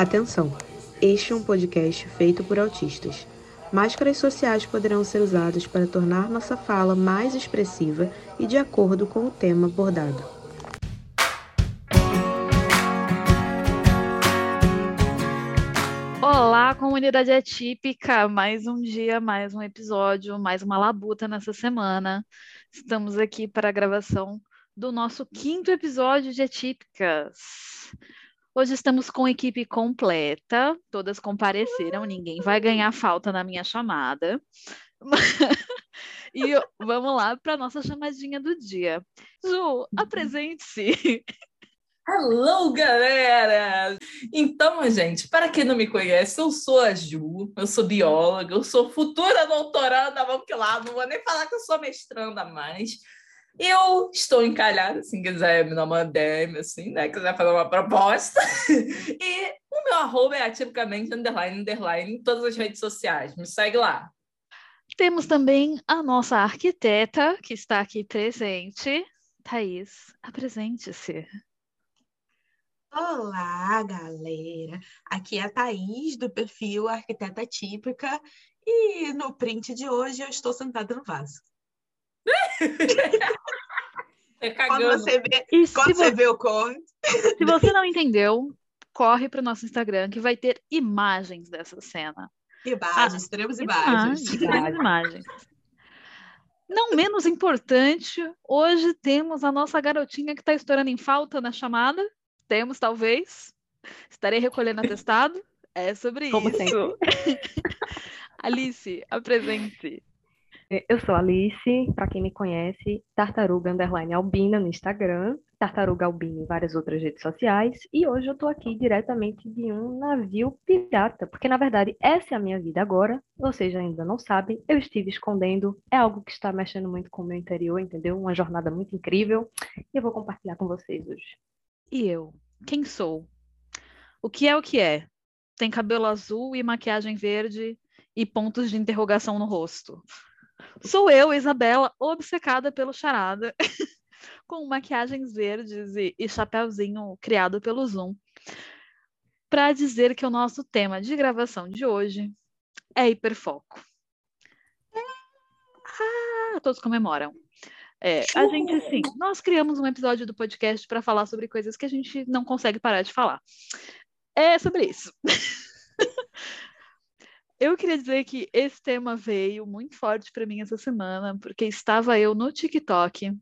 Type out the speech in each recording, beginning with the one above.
Atenção! Este é um podcast feito por autistas. Máscaras sociais poderão ser usadas para tornar nossa fala mais expressiva e de acordo com o tema abordado. Olá, comunidade atípica! Mais um dia, mais um episódio, mais uma labuta nessa semana. Estamos aqui para a gravação do nosso quinto episódio de Atípicas. Hoje estamos com equipe completa, todas compareceram, ninguém vai ganhar falta na minha chamada. e vamos lá para a nossa chamadinha do dia. Ju, apresente-se. Hello, galera! Então, gente, para quem não me conhece, eu sou a Ju, eu sou bióloga, eu sou futura doutoranda, vamos que lá, não vou nem falar que eu sou mestranda mais. Eu estou encalhada, se quiser me dar uma DM, assim, né? Quiser fazer uma proposta. e o meu arroba é ativamente underline, underline em todas as redes sociais. Me segue lá. Temos também a nossa arquiteta, que está aqui presente. Thaís, apresente-se. Olá, galera! Aqui é a Thaís, do perfil Arquiteta Típica, e no print de hoje eu estou sentada no vaso. É Quando você vê, E se quando você vo- vê o corte, Se você não entendeu, corre para o nosso Instagram que vai ter imagens dessa cena. imagens, teremos imagens. Imagens, imagens. Não menos importante, hoje temos a nossa garotinha que está estourando em falta na chamada. Temos, talvez. Estarei recolhendo atestado. É sobre Como isso. sempre. Alice, apresente. Eu sou Alice, para quem me conhece, Tartaruga Underline Albina no Instagram, Tartaruga Albina em várias outras redes sociais, e hoje eu estou aqui diretamente de um navio pirata, porque na verdade essa é a minha vida agora, vocês ainda não sabem, eu estive escondendo, é algo que está mexendo muito com o meu interior, entendeu? Uma jornada muito incrível, e eu vou compartilhar com vocês hoje. E eu? Quem sou? O que é o que é? Tem cabelo azul e maquiagem verde e pontos de interrogação no rosto. Sou eu, Isabela, obcecada pelo charada, com maquiagens verdes e, e chapéuzinho criado pelo Zoom, para dizer que o nosso tema de gravação de hoje é hiperfoco. Ah, todos comemoram. É, a gente, sim, nós criamos um episódio do podcast para falar sobre coisas que a gente não consegue parar de falar. É sobre isso. Eu queria dizer que esse tema veio muito forte para mim essa semana, porque estava eu no TikTok,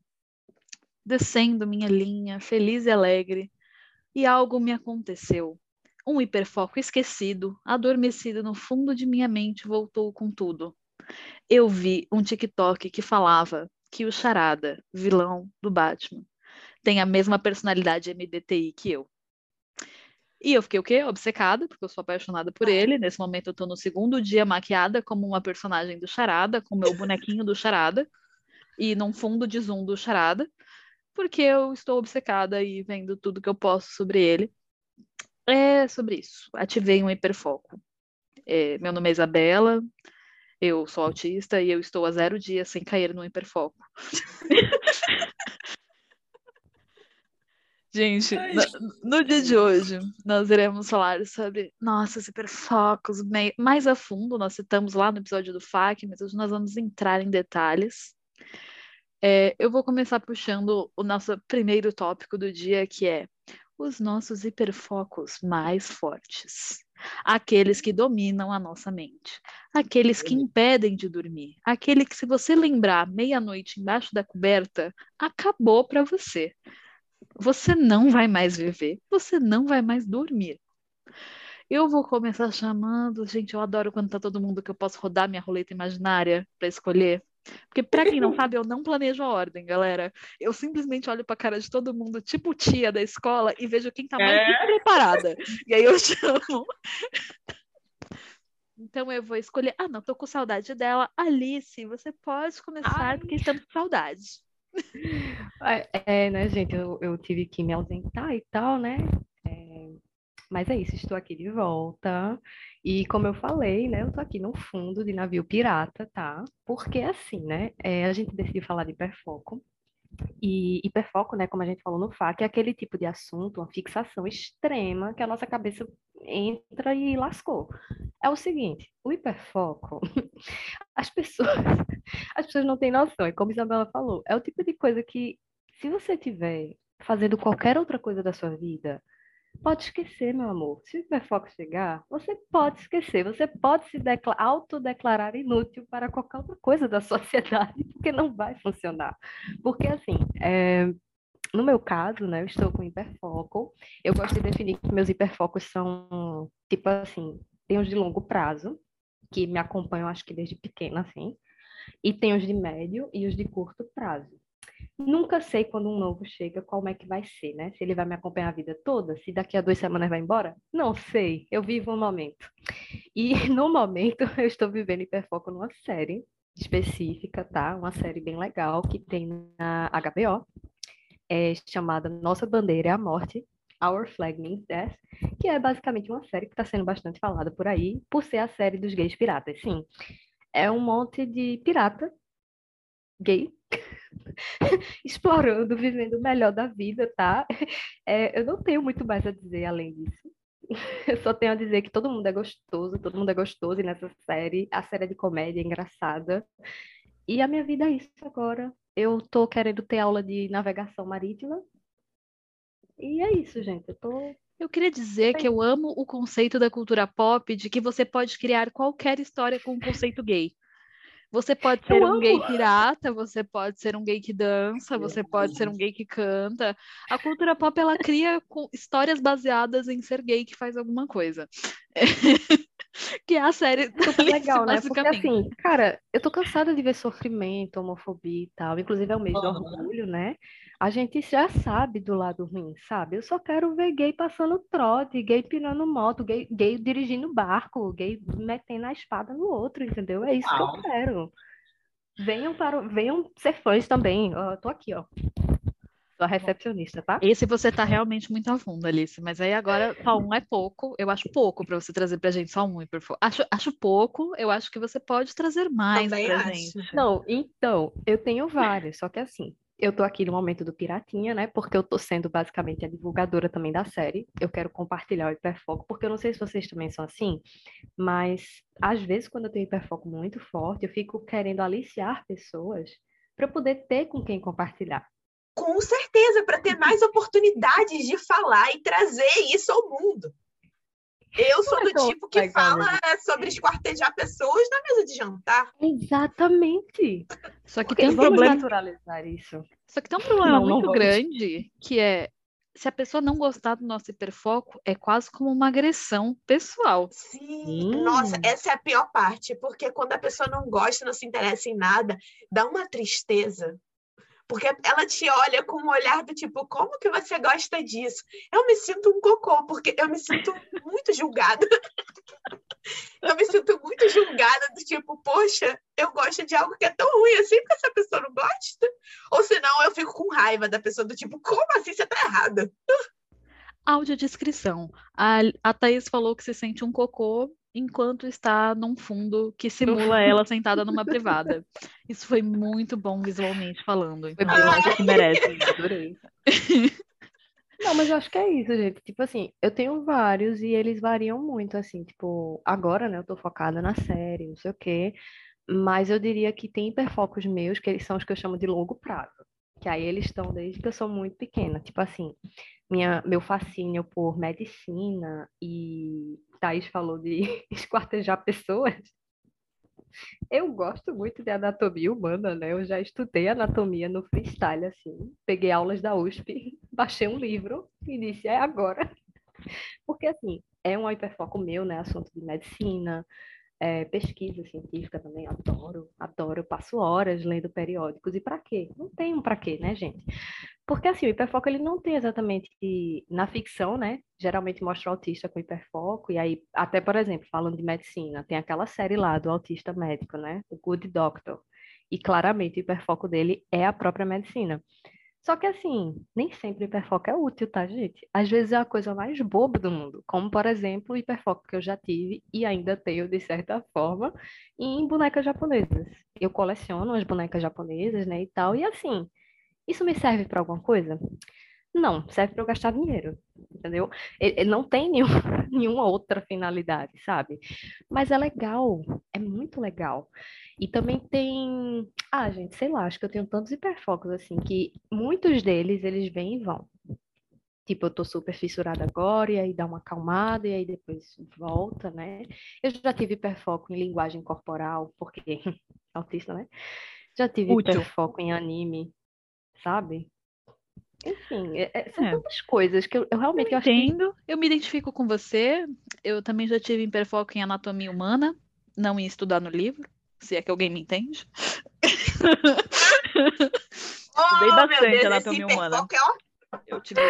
descendo minha linha, feliz e alegre, e algo me aconteceu. Um hiperfoco esquecido, adormecido no fundo de minha mente, voltou com tudo. Eu vi um TikTok que falava que o Charada, vilão do Batman, tem a mesma personalidade MDTI que eu. E eu fiquei o quê? Obcecada, porque eu sou apaixonada por ele. Nesse momento eu tô no segundo dia maquiada como uma personagem do Charada, com meu bonequinho do Charada, e num fundo de zoom do Charada, porque eu estou obcecada e vendo tudo que eu posso sobre ele. É sobre isso. Ativei um hiperfoco. É, meu nome é Isabela, eu sou autista e eu estou há zero dias sem cair no hiperfoco. Gente, no, no dia de hoje, nós iremos falar sobre nossos hiperfocos mais a fundo. Nós citamos lá no episódio do FAQ, mas hoje nós vamos entrar em detalhes. É, eu vou começar puxando o nosso primeiro tópico do dia, que é os nossos hiperfocos mais fortes. Aqueles que dominam a nossa mente. Aqueles que impedem de dormir. Aquele que, se você lembrar meia-noite embaixo da coberta, acabou para você. Você não vai mais viver, você não vai mais dormir. Eu vou começar chamando, gente, eu adoro quando tá todo mundo que eu posso rodar minha roleta imaginária para escolher. Porque para quem não sabe, eu não planejo a ordem, galera. Eu simplesmente olho pra cara de todo mundo, tipo tia da escola, e vejo quem tá mais É. despreparada. E aí eu chamo. Então eu vou escolher. Ah, não, tô com saudade dela. Alice, você pode começar, Ai. porque estamos com saudade. É, é, né, gente, eu, eu tive que me ausentar e tal, né? É, mas é isso, estou aqui de volta. E como eu falei, né, eu tô aqui no fundo de navio pirata, tá? Porque assim, né, é, a gente decidiu falar de hiperfoco. E hiperfoco, né, como a gente falou no FAQ, é aquele tipo de assunto, uma fixação extrema que a nossa cabeça entra e lascou. É o seguinte, o hiperfoco, as pessoas, as pessoas não têm noção, e como Isabela falou, é o tipo de coisa que, se você tiver fazendo qualquer outra coisa da sua vida, pode esquecer, meu amor. Se o hiperfoco chegar, você pode esquecer. Você pode se autodeclarar inútil para qualquer outra coisa da sociedade, porque não vai funcionar. Porque, assim, é, no meu caso, né, eu estou com hiperfoco. Eu gosto de definir que meus hiperfocos são, tipo assim, tem os de longo prazo, que me acompanham, acho que desde pequena, assim, e tem os de médio e os de curto prazo. Nunca sei quando um novo chega, como é que vai ser, né? Se ele vai me acompanhar a vida toda, se daqui a duas semanas vai embora? Não sei, eu vivo um momento. E no momento eu estou vivendo hiperfoco numa série específica, tá? Uma série bem legal que tem na HBO, é chamada Nossa Bandeira é a Morte, Our Flag Means Death, que é basicamente uma série que está sendo bastante falada por aí, por ser a série dos gays piratas. Sim, é um monte de pirata gay explorando, vivendo o melhor da vida, tá? É, eu não tenho muito mais a dizer além disso. Eu só tenho a dizer que todo mundo é gostoso, todo mundo é gostoso nessa série. A série é de comédia, é engraçada. E a minha vida é isso agora. Eu tô querendo ter aula de navegação marítima. E é isso, gente. Eu tô eu queria dizer que eu amo o conceito da cultura pop de que você pode criar qualquer história com um conceito gay. Você pode ser um gay pirata, você pode ser um gay que dança, você pode ser um gay que canta. A cultura pop ela cria histórias baseadas em ser gay que faz alguma coisa. que é a série Super legal, né? Porque assim, cara, eu tô cansada de ver sofrimento, homofobia e tal. Inclusive é o mês uhum. do orgulho, né? A gente já sabe do lado ruim, sabe? Eu só quero ver gay passando trote, gay pirando moto, gay, gay dirigindo barco, gay metendo a espada no outro, entendeu? É isso que eu quero. Venham para, venham ser fãs também. Eu tô aqui, ó. Sou a recepcionista, tá? Esse você tá realmente muito a fundo, Alice. Mas aí agora só um é pouco. Eu acho pouco para você trazer pra gente só um hiperfoco. Acho, acho pouco. Eu acho que você pode trazer mais Também pra acho. gente. Não, então, eu tenho vários. Só que assim, eu tô aqui no momento do Piratinha, né? Porque eu tô sendo basicamente a divulgadora também da série. Eu quero compartilhar o hiperfoco, porque eu não sei se vocês também são assim, mas às vezes quando eu tenho hiperfoco muito forte, eu fico querendo aliciar pessoas para poder ter com quem compartilhar. Com certeza, para ter mais oportunidades de falar e trazer isso ao mundo. Eu sou do tipo que fala sobre esquartejar pessoas na mesa de jantar. Exatamente. Só que tem um problema naturalizar isso. Só que tem um problema não, muito não grande, que é se a pessoa não gostar do nosso hiperfoco, é quase como uma agressão pessoal. Sim, hum. nossa, essa é a pior parte, porque quando a pessoa não gosta, não se interessa em nada, dá uma tristeza. Porque ela te olha com um olhar do tipo, como que você gosta disso? Eu me sinto um cocô, porque eu me sinto muito julgada. eu me sinto muito julgada do tipo, poxa, eu gosto de algo que é tão ruim assim porque essa pessoa não gosta. Ou senão eu fico com raiva da pessoa do tipo, como assim você tá errada? Audiodescrição. A, a Thaís falou que se sente um cocô enquanto está num fundo que simula ela sentada numa privada. Isso foi muito bom visualmente falando. Então eu acho que merece. Adorei. Não, mas eu acho que é isso, gente. Tipo assim, eu tenho vários e eles variam muito, assim, tipo, agora, né, eu tô focada na série, não sei o quê, mas eu diria que tem hiperfocos meus, que eles são os que eu chamo de longo prazo, que aí eles estão desde que eu sou muito pequena, tipo assim, minha, meu fascínio por medicina e Thais falou de esquartejar pessoas, eu gosto muito de anatomia humana, né? Eu já estudei anatomia no freestyle, assim. Peguei aulas da USP, baixei um livro e disse, é agora. Porque, assim, é um hiperfoco meu, né? Assunto de medicina, é, pesquisa científica também, adoro, adoro. Passo horas lendo periódicos. E para quê? Não tem um para quê, né, gente? Porque assim, o hiperfoco ele não tem exatamente na ficção, né? Geralmente mostra o autista com hiperfoco e aí até, por exemplo, falando de medicina, tem aquela série lá do autista médico, né? O Good Doctor. E claramente o hiperfoco dele é a própria medicina. Só que assim, nem sempre o hiperfoco é útil, tá, gente? Às vezes é a coisa mais boba do mundo, como por exemplo o hiperfoco que eu já tive e ainda tenho de certa forma em bonecas japonesas. Eu coleciono as bonecas japonesas, né, e tal, e assim, Isso me serve para alguma coisa? Não, serve para eu gastar dinheiro, entendeu? Ele, não tem nenhum, nenhuma outra finalidade, sabe? Mas é legal, é muito legal. E também tem, ah, gente, sei lá, acho que eu tenho tantos hiperfocos assim que muitos deles eles vêm e vão. Tipo, eu tô super fissurada agora, e aí dá uma acalmada, e aí depois volta, né? Eu já tive hiperfoco em linguagem corporal, porque autista, né? Já tive Útil. hiperfoco em anime, sabe? Enfim, é- é- são É. tantas coisas que eu, eu realmente eu acho que Entendo, eu me identifico com você. Eu também já tive hiperfoco em anatomia humana, não em estudar no livro, se é que alguém me entende. Oh, Estudei bastante Deus, anatomia humana. é Eu tive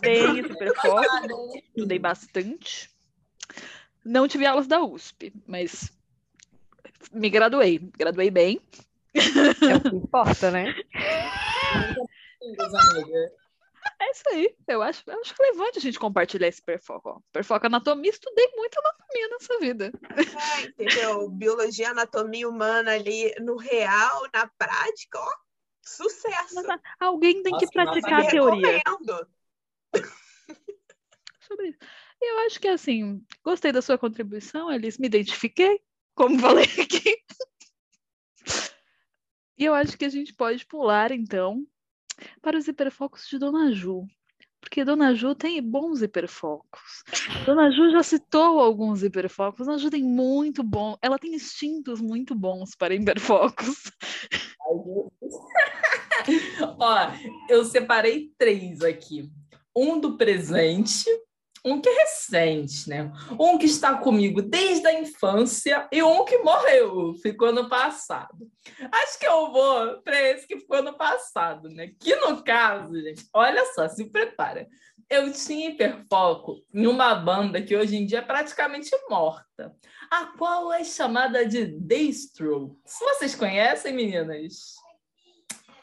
bem esse hiperfoco, estudei bastante. Não tive aulas da USP, mas me graduei. Graduei bem. é o que importa, né? É isso aí. Eu acho, eu acho relevante a gente compartilhar esse hiperfoco. Ó. Hiperfoco anatomia, estudei muito anatomia nessa vida. É, entendeu? Biologia, anatomia humana ali no real, na prática, ó, sucesso. Mas alguém tem que Nossa, nossa, praticar a teoria. Sobre isso. Eu acho que assim, gostei da sua contribuição, Alice, me identifiquei, como falei aqui. E eu acho que a gente pode pular, então, para os hiperfocos de Dona Ju. Porque Dona Ju tem bons hiperfocos. Dona Ju já citou alguns hiperfocos. Dona Ju tem muito bom. Ela tem instintos muito bons para hiperfocos. Ó, eu separei três aqui. Um do presente, um que é recente, né? Um que está comigo desde a infância e um que morreu, ficou no passado. Acho que eu vou para esse que ficou no passado, né? Que no caso, gente, olha só, se prepara. Eu tinha hiperfoco em uma banda que hoje em dia é praticamente morta, a qual é chamada de The Strokes. Vocês conhecem, meninas?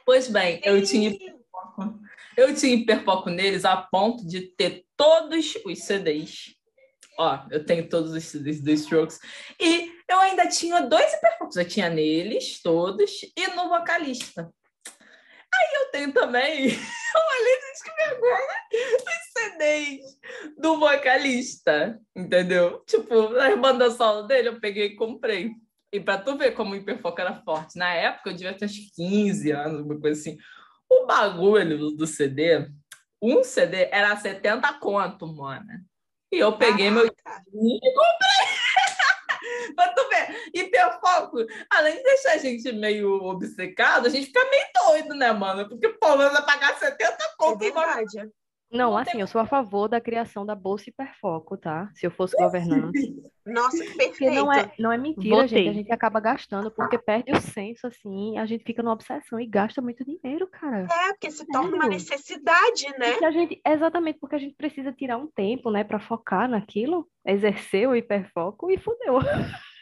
Pois bem, eu tinha hiperfoco, eu tinha hiperfoco neles a ponto de ter todos os CDs. Ó, eu tenho todos os CDs do Strokes. E eu ainda tinha dois hiperfocos. Eu tinha neles, todos, e no vocalista. Aí eu tenho também, olha, gente, que vergonha, os CDs do vocalista, entendeu? Tipo, a banda solo dele, eu peguei e comprei. E pra tu ver como o hiperfoco era forte. Na época, eu devia ter uns 15 anos, uma coisa assim. O bagulho do CD, um CD era 70 conto, mano. E eu peguei meu Caraca. e comprei. pra tu ver, hiperfoco, além de deixar a gente meio obcecado, a gente fica meio doido, né, mano? Porque, pô, vai pagar 70 É conto numa verdade. Não, Não assim, tem- eu sou a favor da criação da Bolsa Hiperfoco, tá? Se eu fosse governante. Nossa, que Porque perfeito. não é, não é mentira, Votei. gente. A gente acaba gastando, porque perde o senso, assim, a gente fica numa obsessão e gasta muito dinheiro, cara. É, porque se torna uma necessidade, né? Porque a gente, exatamente porque a gente precisa tirar um tempo, né, pra focar naquilo, exercer o hiperfoco e fudeu.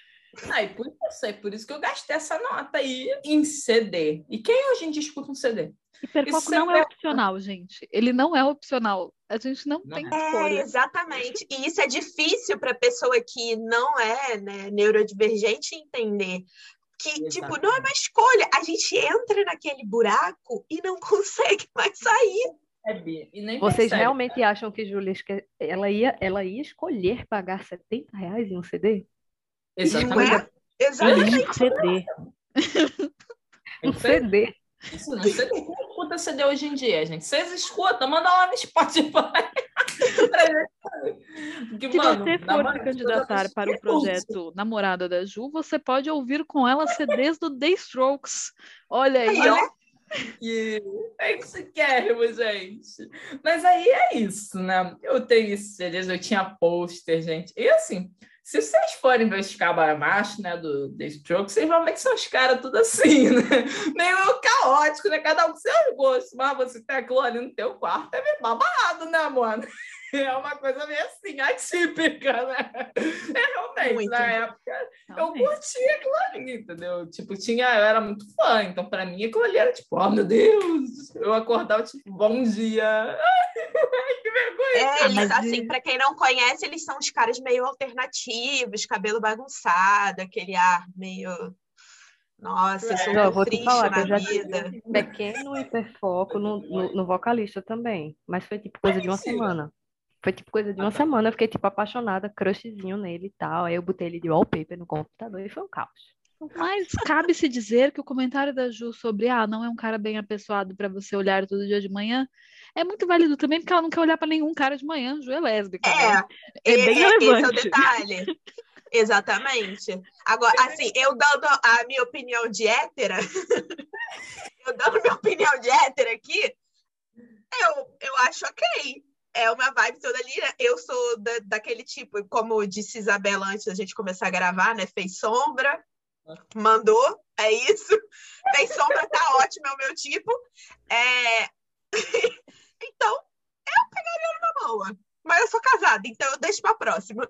Ah, e por isso, é por isso que eu gastei essa nota aí em CD. E quem hoje em dia escuta um CD? Hiperfoco Isso não é é opcional, gente. Ele não é opcional. A gente não Não tem é. É, escolha. exatamente. E isso é difícil para pessoa que não é né, neurodivergente entender. Que, tipo, não é uma escolha. A gente entra naquele buraco e não consegue mais sair. E nem Vocês percebe. realmente acham que Júlia ela ia, ela ia escolher pagar 70 reais em um CD? Exatamente. É? Exatamente. Um CD. Um. CD. Isso não sei quem escuta CD hoje em dia, gente. Vocês escutam, manda lá no Spotify. Porque, Se mano, você for se candidatar para o projeto Namorada da Ju, você pode ouvir com ela CDs do The Strokes. Olha aí, Aí, ó. Que é isso que é, gente. Mas aí é isso, né? Eu tenho esses CDs, eu tinha pôster, gente. E assim, se vocês forem ver os cabra macho, né, do The Strokes, vocês vão ver que são os caras tudo assim, né? Meio caótico, né? Cada um com seus gostos. Mas você tem aquilo ali no teu quarto, é meio babado, né, mano? É uma coisa meio assim, atípica, né? É realmente, Muito. na época, eu Realmente. curtia aquilo ali, entendeu? Tipo, tinha, eu era muito fã, então pra mim aquilo ali era tipo, oh meu Deus, eu acordava tipo, bom dia. Ai, que vergonha. É, eles, mas assim, e- para quem não conhece, eles são os caras meio alternativos, cabelo bagunçado, aquele ar meio Nossa, eu sou Não, eu vou te triste falar na eu já vida. tive um pequeno hiperfoco no, no, no vocalista também. Mas foi tipo coisa de uma semana. Foi tipo coisa de Ah, uma tá. semana. Eu fiquei tipo apaixonada, crushzinho nele e tal. Aí eu botei ele de wallpaper no computador e foi um caos. Mas cabe-se dizer que o comentário da Ju sobre ah, não é um cara bem apessoado para você olhar todo dia de manhã é muito válido também, porque ela não quer olhar para nenhum cara de manhã. Ju é lésbica, né? É, É bem é- esse é o relevante. detalhe. Exatamente. Agora, assim, eu dando a minha opinião de hétera, eu dando minha opinião de hétera aqui, eu, eu acho ok. É uma vibe toda ali. né? Eu sou da- daquele tipo, como disse Isabela antes da gente começar a gravar, né? Fez sombra, mandou, é isso. Fez sombra, tá ótimo, é o meu tipo. É... então, eu pegaria numa boa. Mas eu sou casada, então eu deixo pra próxima.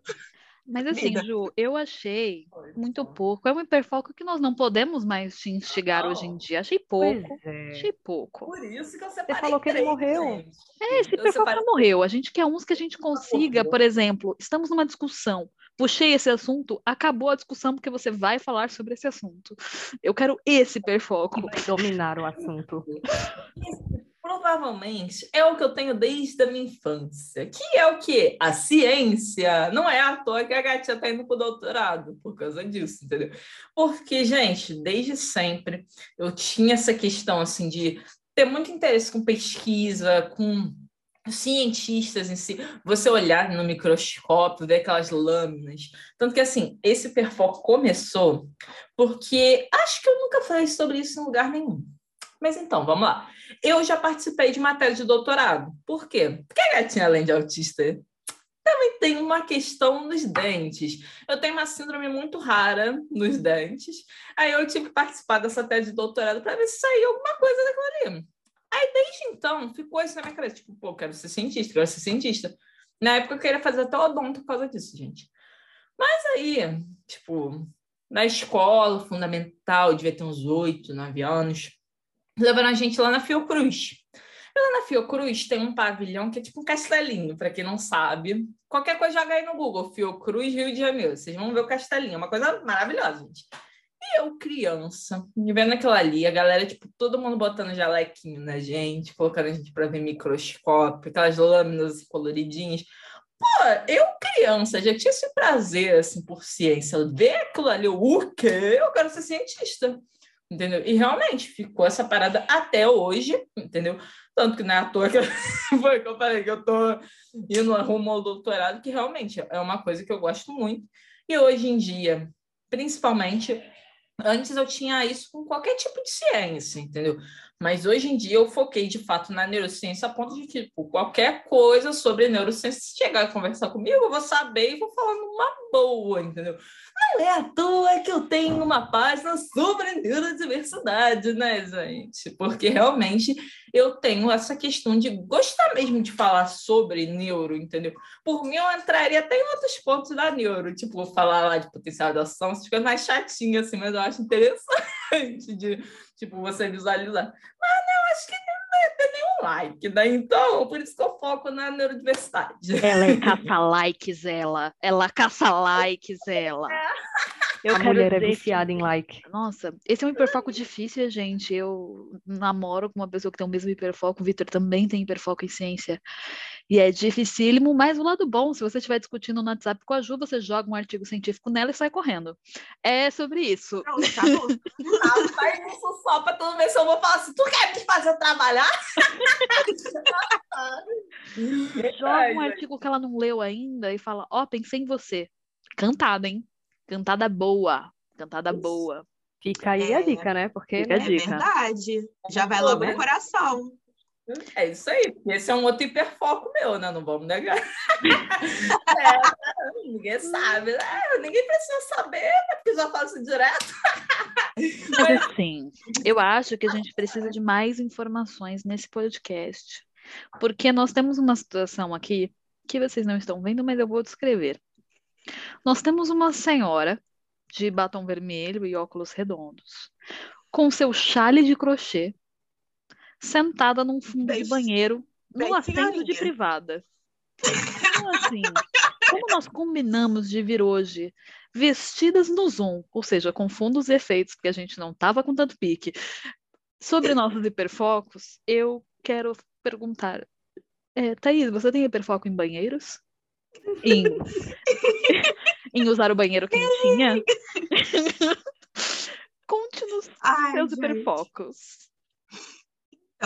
Mas assim, Vida. Ju, eu achei muito pouco. É um hiperfoco que nós não podemos mais te instigar hoje em dia. Achei pouco. É. Achei pouco. Por isso que eu separei falou que ele três, morreu. gente. É, esse Eu hiperfoco separei- não morreu. A gente quer uns que a gente consiga, por exemplo, estamos numa discussão. Puxei esse assunto, acabou a discussão porque você vai falar sobre esse assunto. Eu quero esse hiperfoco. Vai dominar o assunto. Esse, provavelmente é o que eu tenho desde a minha infância, que é o quê? A ciência. Não é à toa que a gatinha tá indo pro doutorado por causa disso, entendeu? Porque, gente, desde sempre eu tinha essa questão assim de ter muito interesse com pesquisa, com cientistas em si, você olhar no microscópio, ver aquelas lâminas. Tanto que, assim, esse hiperfoco começou porque acho que eu nunca falei sobre isso em lugar nenhum. Mas então, vamos lá. Eu já participei de matéria de doutorado. Por quê? Porque a gatinha, além de autista, também tem uma questão nos dentes. Eu tenho uma síndrome muito rara nos dentes. Aí eu tive que participar dessa tese de doutorado para ver se saía alguma coisa daquilo ali. Aí, desde então, ficou isso na minha cabeça. Tipo, pô, quero ser cientista, quero ser cientista. Na época, eu queria fazer até odonto por causa disso, gente. Mas aí, tipo, na escola fundamental, devia ter uns oito, nove anos, levaram a gente lá na Fiocruz. E lá na Fiocruz tem um pavilhão que é tipo um castelinho, para quem não sabe. Qualquer coisa joga aí no Google, Fiocruz, Rio de Janeiro. Vocês vão ver o castelinho, é uma coisa maravilhosa, gente. E eu, criança, vendo aquilo ali, a galera, tipo, todo mundo botando jalequinho na gente, colocando a gente para ver microscópio, aquelas lâminas coloridinhas. Pô, eu, criança, já tinha esse prazer, assim, por ciência. Ver aquilo ali, eu, o quê? Eu quero ser cientista. Entendeu? E realmente ficou essa parada até hoje, entendeu? Tanto que não é à toa que foi que eu falei que eu tô indo rumo ao doutorado, que realmente é uma coisa que eu gosto muito. E hoje em dia, principalmente, antes eu tinha isso com qualquer tipo de ciência, entendeu? Mas hoje em dia eu foquei de fato na neurociência a ponto de que tipo, qualquer coisa sobre neurociência, se chegar a conversar comigo, eu vou saber e vou falar numa boa, entendeu? Não é à toa que eu tenho uma página sobre neurodiversidade, né, gente? Porque realmente eu tenho essa questão de gostar mesmo de falar sobre neuro, entendeu? Por mim, eu entraria até em outros pontos da neuro, tipo, falar lá de potencial de ação, essas coisas mais chatinhas, assim, mas eu acho interessante de, tipo, você visualizar. Mas não, acho que não ia ter nenhum like, né? Então, por isso que eu foco na neurodiversidade. Ela é caça-likes, ela. Ela caça-likes, ela. Eu A quero mulher é dizer que- viciada em like. Nossa, esse é um hiperfoco difícil, gente. Eu namoro com uma pessoa que tem o mesmo hiperfoco. O Vitor também tem hiperfoco em ciência. E é dificílimo, mas o lado bom, se você estiver discutindo no WhatsApp com a Ju, você joga um artigo científico nela e sai correndo. É sobre isso. Pronto, acabou. Ah, faz isso só para todo ver se eu vou falar assim, tu quer me fazer trabalhar? Joga um artigo que ela não leu ainda e fala: Ó, pensei em você. Cantada, hein? Cantada boa. Cantada Isso. boa. Fica aí É. a dica, né? Porque Fica a É né? dica. verdade. Já vai logo né? no coração. É isso aí. Esse é um outro hiperfoco meu, né? Não vamos negar. É, ninguém sabe, né? Ninguém precisa saber, né? Porque já faço direto. Mas assim, eu acho que a gente precisa de mais informações nesse podcast. Porque nós temos uma situação aqui que vocês não estão vendo, mas eu vou descrever. Nós temos uma senhora de batom vermelho e óculos redondos, com seu chale de crochê, sentada num fundo de Bem- banheiro, num bem assento de privada. Então, assim, como nós combinamos de vir hoje vestidas no Zoom, ou seja, com fundos e efeitos, porque a gente não estava com tanto pique, sobre nossos hiperfocos, eu quero perguntar, é, Thaís, você tem hiperfoco em banheiros? Em, em usar o banheiro quentinha? Conte-nos seus gente. hiperfocos.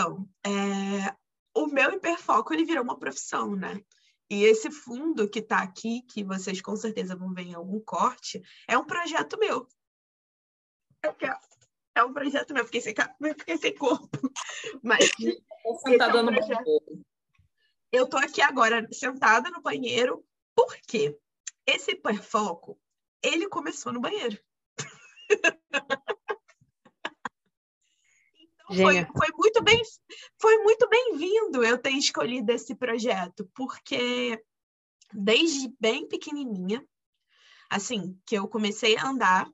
Então, é, o meu hiperfoco ele virou uma profissão, né? E esse fundo que está aqui, que vocês com certeza vão ver em algum corte, é um projeto meu. É um projeto meu, fiquei sem, fiquei sem corpo. Mas. sentada é um no banheiro. Eu tô aqui agora sentada no banheiro, por quê? Esse hiperfoco, ele começou no banheiro. Foi, foi, muito bem foi muito bem-vindo eu ter escolhido esse projeto, porque desde bem pequenininha, assim, que eu comecei a andar,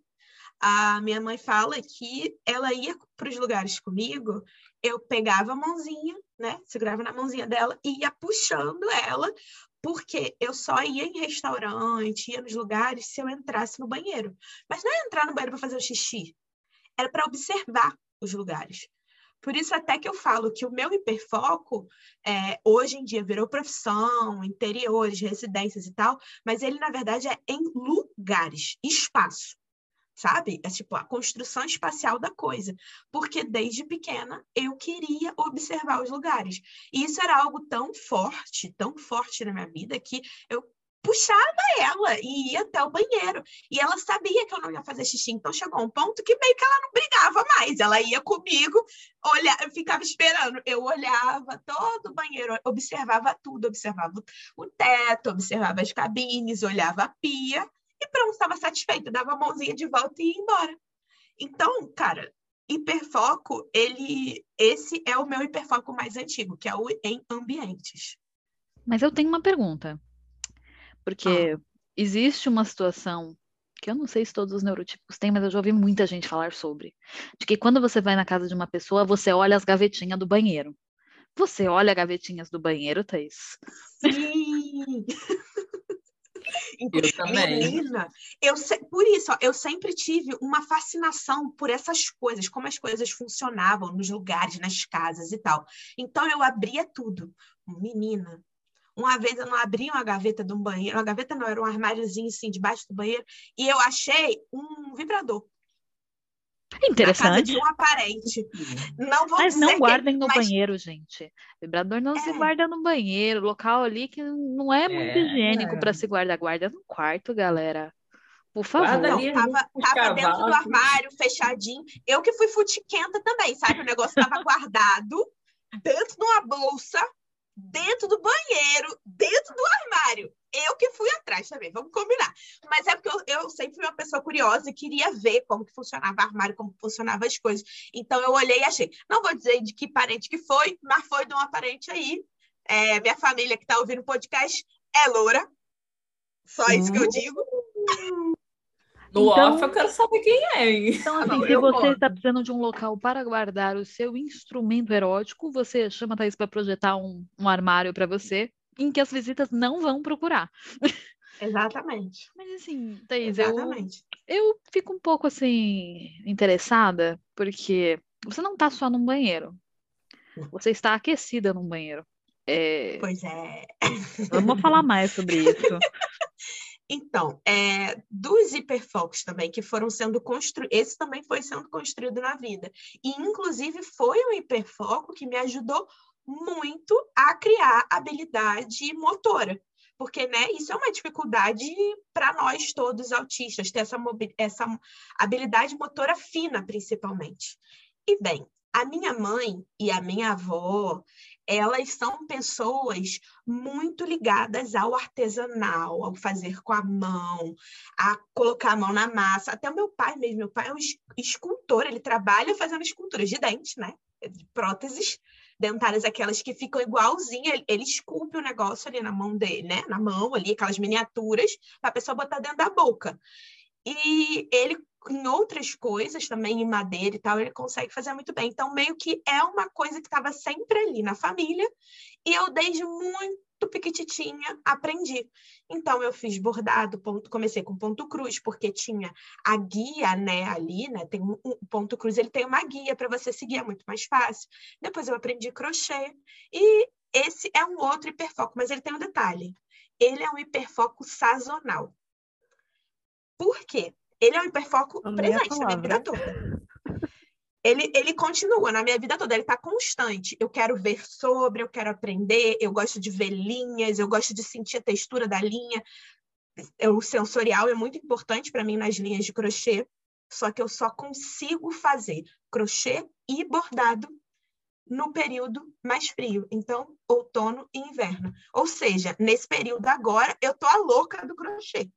a minha mãe fala que ela ia para os lugares comigo, eu pegava a mãozinha, né, segurava na mãozinha dela e ia puxando ela, porque eu só ia em restaurante, ia nos lugares se eu entrasse no banheiro. Mas não é entrar no banheiro para fazer o xixi, era para observar os lugares. Por isso, até que eu falo que o meu hiperfoco, é, hoje em dia, virou profissão, interiores, residências e tal, mas ele, na verdade, é em lugares, espaço sabe? É tipo a construção espacial da coisa. Porque desde pequena eu queria observar os lugares. E isso era algo tão forte, tão forte na minha vida, que eu puxava ela e ia até o banheiro. E ela sabia que eu não ia fazer xixi, então chegou um ponto que meio que ela não brigava mais. Ela ia comigo, olha, ficava esperando. Eu olhava todo o banheiro, observava tudo, observava o teto, observava as cabines, olhava a pia e pronto, estava satisfeita, dava a mãozinha de volta e ia embora. Então, cara, hiperfoco, ele esse é o meu hiperfoco mais antigo, que é o em ambientes. Mas eu tenho uma pergunta. Porque ah. existe uma situação que eu não sei se todos os neurotípicos têm, mas eu já ouvi muita gente falar sobre. De que quando você vai na casa de uma pessoa, você olha as gavetinhas do banheiro. Você olha as gavetinhas do banheiro, Thaís? Sim! eu também. Menina, eu por isso, ó, eu sempre tive uma fascinação por essas coisas, como as coisas funcionavam nos lugares, nas casas e tal. Então eu abria tudo. Menina, uma vez eu não abri uma gaveta de um banheiro, uma gaveta não, era um armáriozinho assim debaixo do banheiro, e eu achei um vibrador. Interessante. de um aparente. Não vou mas não guardem que... no mas... banheiro, gente. Vibrador não é. se guarda no banheiro, local ali que não é muito é, higiênico é. para se guardar. Guarda no quarto, galera. Por favor. Não, tava, tava dentro do armário, fechadinho. Eu que fui futiquenta também, sabe? O negócio estava guardado dentro de uma bolsa, dentro do banheiro, dentro do armário. Eu que fui atrás também, vamos combinar. Mas é porque eu, eu, sempre fui uma pessoa curiosa e queria ver como que funcionava o armário, como funcionavam as coisas. Então eu olhei e achei. Não vou dizer de que parente que foi, mas foi de uma parente aí. É, minha família que está ouvindo o podcast é loura. Só isso que eu digo. No então, off eu quero saber quem é. Hein? Então, assim, não, se você está precisando de um local para guardar o seu instrumento erótico, você chama a Thaís para projetar um, um armário para você, em que as visitas não vão procurar. Exatamente. Mas assim, Thaís, Exatamente. Eu, eu fico um pouco assim interessada, porque você não está só num banheiro. Você está aquecida num banheiro. É... Pois é. Vamos falar mais sobre isso. Então, é, dos hiperfocos também que foram sendo construídos, esse também foi sendo construído na vida. E, inclusive, foi um hiperfoco que me ajudou muito a criar habilidade motora. Porque, né, isso é uma dificuldade para nós todos autistas, ter essa, essa habilidade motora fina, principalmente. E, bem, a minha mãe e a minha avó, elas são pessoas muito ligadas ao artesanal, ao fazer com a mão, a colocar a mão na massa. Até o meu pai mesmo, meu pai é um escultor, ele trabalha fazendo esculturas de dentes, né? De próteses dentárias, aquelas que ficam igualzinha, ele esculpe o negócio ali na mão dele, né? Na mão ali, aquelas miniaturas, para a pessoa botar dentro da boca. E ele em outras coisas também, em madeira e tal, ele consegue fazer muito bem. Então, meio que é uma coisa que estava sempre ali na família. E eu, desde muito Piquititinha, aprendi. Então, eu fiz bordado, ponto, comecei com ponto cruz, porque tinha a guia, né, ali, né, tem um, um ponto cruz, ele tem uma guia para você seguir, é muito mais fácil. Depois eu aprendi crochê, e esse é um outro hiperfoco, mas ele tem um detalhe. Ele é um hiperfoco sazonal. Por quê? Ele é um hiperfoco a presente na minha vida toda. Ele, ele continua na minha vida toda, ele está constante. Eu quero ver sobre, eu quero aprender, eu gosto de ver linhas, eu gosto de sentir a textura da linha. Eu- O sensorial é muito importante para mim nas linhas de crochê, só que eu só consigo fazer crochê e bordado no período mais frio, então outono e inverno. Ou seja, nesse período agora, eu tô a louca do crochê.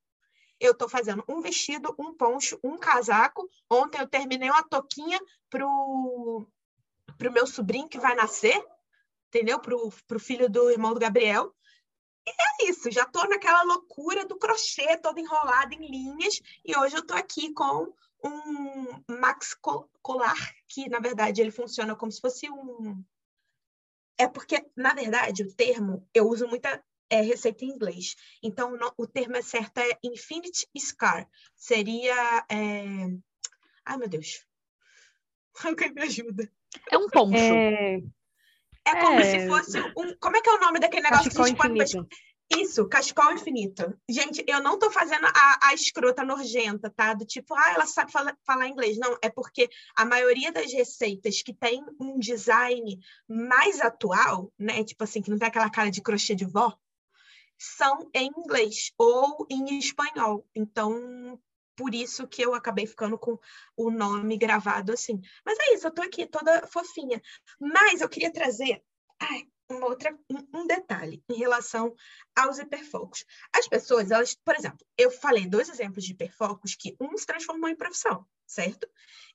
Eu tô fazendo um vestido, um poncho, um casaco. Ontem eu terminei uma toquinha pro pro meu sobrinho que vai nascer, entendeu? Pro, pro filho do irmão do Gabriel. E é isso, já tô naquela loucura do crochê, toda enrolada em linhas, e hoje eu tô aqui com um Max Co- Colar, que na verdade ele funciona como se fosse um. É porque, na verdade, o termo eu uso muita é, receita em inglês. Então, no- o termo é certo é Infinite Scar. Seria. é, Ai, meu Deus. Alguém me ajuda. É um poncho. É, É como É. se fosse um. Como é que é o nome daquele negócio cachecol que a gente infinito. Isso, cachecol infinito. Gente, eu não tô fazendo a, a escrota nojenta, tá? Do tipo, ah, ela sabe fala- falar inglês. Não, é porque a maioria das receitas que tem um design mais atual, né? Tipo assim, que não tem aquela cara de crochê de vó, são em inglês ou em espanhol. Então, por isso que eu acabei ficando com o nome gravado assim. Mas é isso, eu tô aqui toda fofinha. Mas eu queria trazer ai, uma outra, um, um detalhe em relação aos hiperfocos. As pessoas, elas, por exemplo, eu falei dois exemplos de hiperfocos que um se transformou em profissão, certo?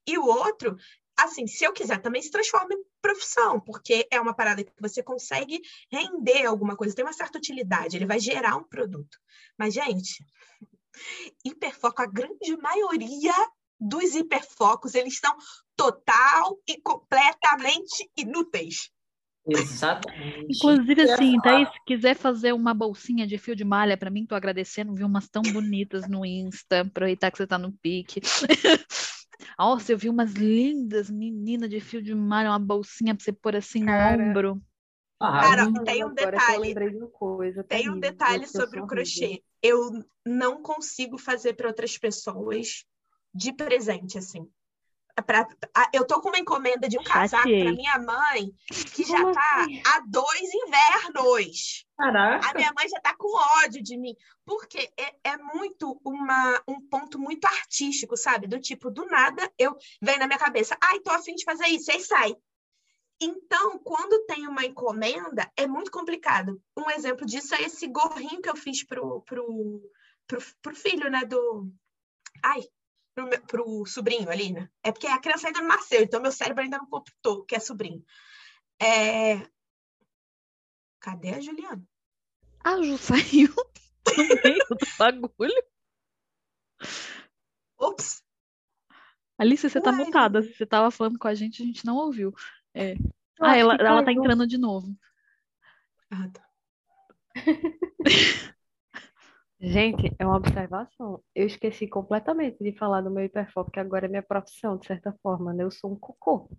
E o outro, assim, se eu quiser também se transforma em profissão, porque é uma parada que você consegue render alguma coisa, tem uma certa utilidade, ele vai gerar um produto. Mas, gente, hiperfoco, a grande maioria dos hiperfocos, eles são total e completamente inúteis. Exatamente. Inclusive, ia assim, falar. Thaís, se quiser fazer uma bolsinha de fio de malha pra mim, tô agradecendo, vi umas tão bonitas no Insta, aproveitar que você tá no pique. Nossa, eu vi umas lindas meninas de fio de malha, uma bolsinha pra você pôr assim no Cara, ombro. Ah, Cara, tem um agora que eu detalhe. lembrei de uma coisa Tem um terrível, detalhe que eu sobre o crochê. Eu não consigo fazer para outras pessoas de presente, assim. Pra- a- eu tô com uma encomenda de um casaco para minha mãe que já Como tá assim? há dois invernos. A caraca. minha mãe já tá com ódio de mim, porque é, é muito uma, um ponto muito artístico, sabe? Do tipo, do nada, eu vem na minha cabeça, ai, tô afim de fazer isso, aí sai. Então, quando tem uma encomenda, é muito complicado. Um exemplo disso é esse gorrinho que eu fiz pro, pro, pro, pro filho, né, do... Ai, pro, meu- pro sobrinho ali, né? É porque a criança ainda não nasceu, então meu cérebro ainda não computou que é sobrinho. É... Cadê a Juliana? A Ju saiu no meio do bagulho. Ops! Alice, você tá Ué. mutada. Você tava falando com a gente, a gente não ouviu. É. Ah, acho ela, ela tá entrando de novo. Ah, tá. Gente, é uma observação. Eu esqueci completamente de falar do meu hiperfoco, que agora é minha profissão, de certa forma, né? Eu sou um cocô.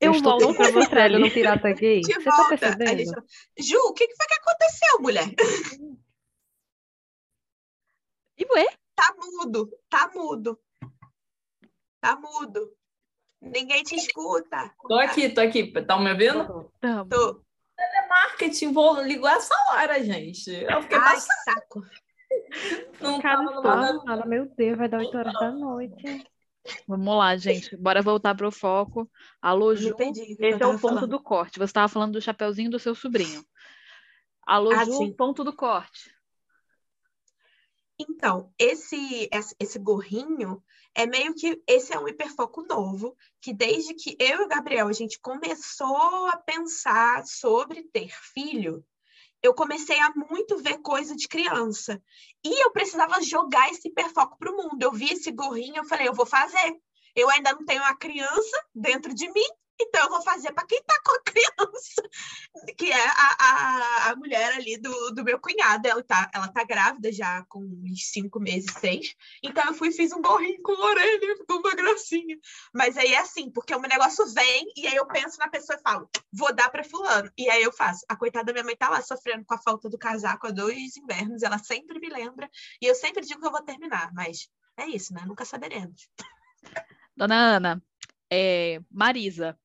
Eu estou volto pra você no pirata gay. De Você tá volta. A percebendo? gente... Ju, o que, que foi que aconteceu, mulher? E ué? Tá mudo, tá mudo. Tá mudo. Ninguém te escuta. Tô aqui, tô aqui. Tá me ouvindo? Tô. Marketing, vou ligar essa hora, gente. Eu fiquei Ai, passando, saco. não Cada tava. Fala, meu Deus, vai dar 8 horas da noite. Vamos lá, gente. Bora voltar pro foco. Alô, Ju. perdi. o Esse é o ponto falando. do corte. Você estava falando do chapeuzinho do seu sobrinho. Alô, Ah, Ju, sim. ponto do corte. Então, esse, esse esse gorrinho é meio que esse é um hiperfoco novo, que desde que eu e o Gabriel a gente começou a pensar sobre ter filho, eu comecei a muito ver coisa de criança. E eu precisava jogar esse hiperfoco para o mundo. Eu vi esse gorrinho, eu falei, eu vou fazer. Eu ainda não tenho uma criança dentro de mim, Então eu vou fazer para quem está com a criança, que é a, a, a mulher ali do, do meu cunhado. Ela tá, ela tá grávida já com uns cinco meses, seis. Então eu fui fiz um gorrinho com orelha, ficou uma gracinha. Mas aí é assim, porque o meu negócio vem e aí eu penso na pessoa e falo, vou dar para fulano. E aí eu faço. A coitada da minha mãe tá lá sofrendo com a falta do casaco há dois invernos, ela sempre me lembra. E eu sempre digo que eu vou terminar, mas é isso, né? Nunca saberemos. Dona Ana, é, Marisa,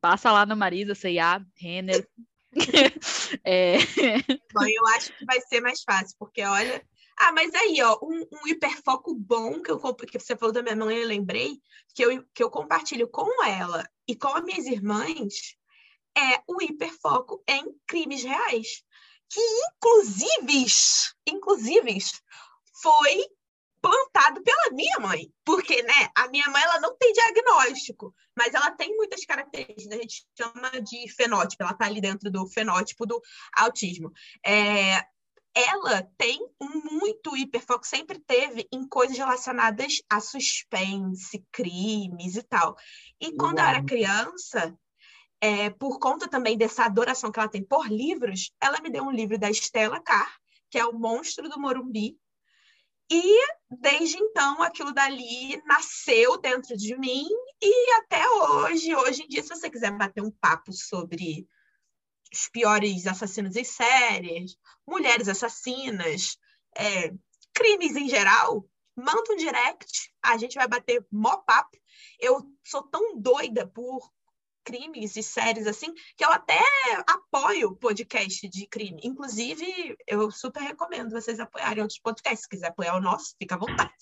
Passa lá no Marisa, C&A, Renner. é... Bom, eu acho que vai ser mais fácil, porque olha. Ah, mas aí, ó, um, um hiperfoco bom que, eu, que você falou da minha mãe, eu lembrei, que eu, que eu compartilho com ela e com as minhas irmãs, é o hiperfoco em crimes reais. Que, inclusive, inclusive, foi plantado pela minha mãe, porque, né, a minha mãe ela não tem diagnóstico, mas ela tem muitas características, a gente chama de fenótipo, ela está ali dentro do fenótipo do autismo. É, ela tem muito hiperfoco, sempre teve em coisas relacionadas a suspense, crimes e tal. E quando Uau. eu era criança, é, por conta também dessa adoração que ela tem por livros, ela me deu um livro da Stella Carr, que é O Monstro do Morumbi, e desde então aquilo dali nasceu dentro de mim e até hoje, hoje em dia, se você quiser bater um papo sobre os piores assassinos em séries, mulheres assassinas, é, crimes em geral, manda um direct, a gente vai bater mó papo. Eu sou tão doida por crimes e séries assim, que eu até apoio podcast de crime. Inclusive, eu super recomendo vocês apoiarem outros podcasts. Se quiser apoiar o nosso, fica à vontade.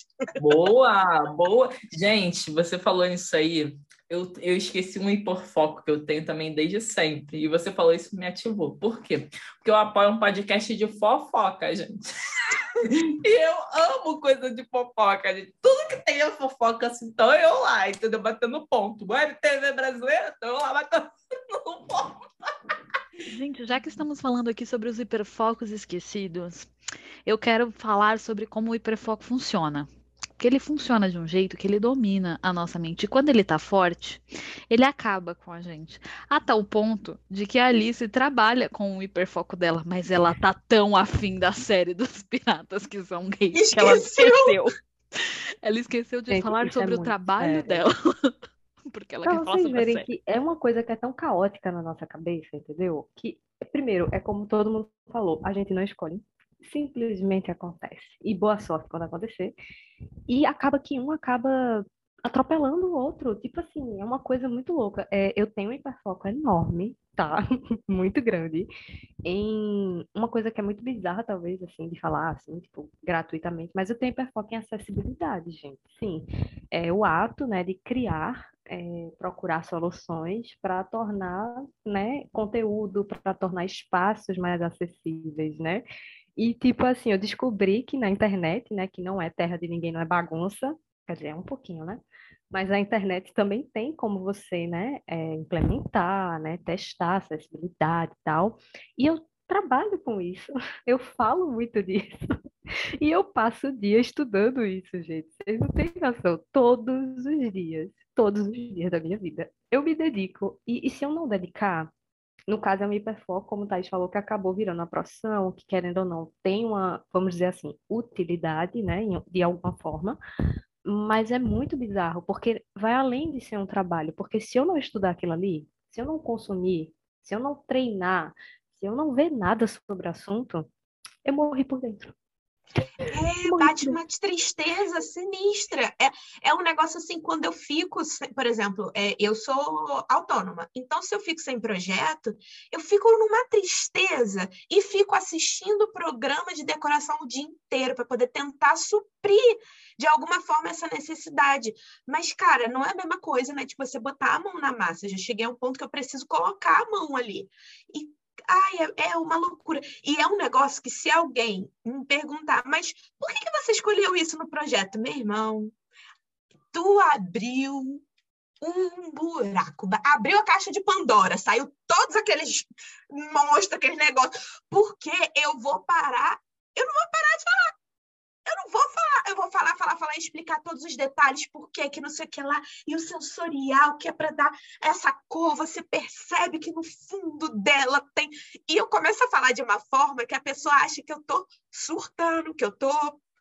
Boa, boa. Gente, você falou isso aí. Eu, eu esqueci um hiperfoco que eu tenho também desde sempre. E você falou isso me ativou. Por quê? Porque eu apoio um podcast de fofoca, gente. e eu amo coisa de fofoca, gente. Tudo que tem a fofoca, assim, então eu lá, entendeu? Batendo ponto. Web TV brasileira, então eu lá batendo ponto. Gente, já que estamos falando aqui sobre os hiperfocos esquecidos, eu quero falar sobre como o hiperfoco funciona. Porque ele funciona de um jeito que ele domina a nossa mente. E quando ele tá forte, ele acaba com a gente. A tal ponto de que a Alice trabalha com o hiperfoco dela, mas ela tá tão afim da série dos piratas que são gays Esqueceu. que ela esqueceu. Ela esqueceu de gente, falar é sobre é o trabalho dela. Porque ela pra quer falar sobre verem que é uma coisa que é tão caótica na nossa cabeça, entendeu? Que, primeiro, é como todo mundo falou, a gente não escolhe simplesmente acontece. E boa sorte quando acontecer. E acaba que um acaba atropelando o outro. Tipo assim, é uma coisa muito louca. É, eu tenho um hiperfoco enorme, tá? muito grande. Em uma coisa que é muito bizarra, talvez, assim, de falar, assim, tipo, gratuitamente. Mas eu tenho hiperfoco em acessibilidade, gente. Sim. É o ato, né, de criar é, procurar soluções para tornar né, conteúdo, para tornar espaços mais acessíveis, né? E, tipo assim, eu descobri que na internet, né, que não é terra de ninguém, não é bagunça, quer dizer, é um pouquinho, né? Mas a internet também tem como você, né, é, implementar, né, testar acessibilidade e tal. E eu trabalho com isso, eu falo muito disso. E eu passo o dia estudando isso, gente. Vocês não têm noção. Todos os dias, todos os dias da minha vida, eu me dedico. E, e se eu não dedicar, no caso, é um hiperfoco, como o Thaís falou, que acabou virando uma profissão, que querendo ou não, tem uma, vamos dizer assim, utilidade, né, de alguma forma, mas é muito bizarro, porque vai além de ser um trabalho, porque se eu não estudar aquilo ali, se eu não consumir, se eu não treinar, se eu não ver nada sobre o assunto, eu morri por dentro. É, bate uma tristeza sinistra. É, é um negócio assim, quando eu fico, por exemplo, é, eu sou autônoma, então se eu fico sem projeto, eu fico numa tristeza e fico assistindo programa de decoração o dia inteiro para poder tentar suprir de alguma forma essa necessidade. Mas, cara, não é a mesma coisa, né? Tipo, você botar a mão na massa. Eu já cheguei a um ponto que eu preciso colocar a mão ali. E Ai, é, é, uma loucura. E é um negócio que, se alguém me perguntar, mas por que, que você escolheu isso no projeto? Meu irmão, tu abriu um buraco. Abriu a caixa de Pandora, saiu todos aqueles monstros, aqueles negócios. Porque eu vou parar, eu não vou parar de falar. Eu não vou falar, eu vou falar, falar, falar vai explicar todos os detalhes, por que que não sei o que lá, e o sensorial, que é para dar essa cor, você percebe que no fundo dela tem. E eu começo a falar de uma forma que a pessoa acha que eu tô surtando, que eu tô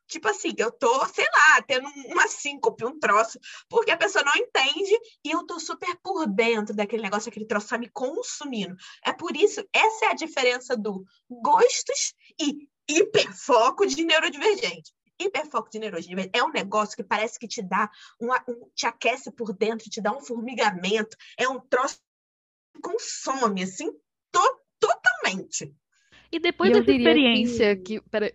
tipo assim, eu tô, sei lá, tendo uma síncope, um troço, porque a pessoa não entende e eu tô super por dentro daquele negócio, aquele troço tá me consumindo. É por isso, essa é a diferença do gostos e hiperfoco de neurodivergente. Hiperfoco de neurodivergente é um negócio que parece que te dá, uma, um, te aquece por dentro, te dá um formigamento, é um troço que consome, assim, to, totalmente. E depois e dessa experiência que... que... Pera,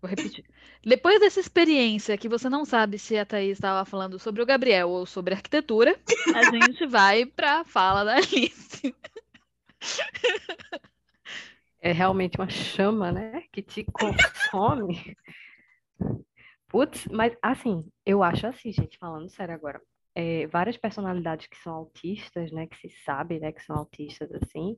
vou repetir. Depois dessa experiência que você não sabe se a Thaís estava falando sobre o Gabriel ou sobre arquitetura, a gente vai para a fala da Alice. É realmente uma chama, né? Que te consome. Putz, mas assim, eu acho assim, gente, falando sério agora. É, várias personalidades que são autistas, né, que se sabe, né, que são autistas, assim,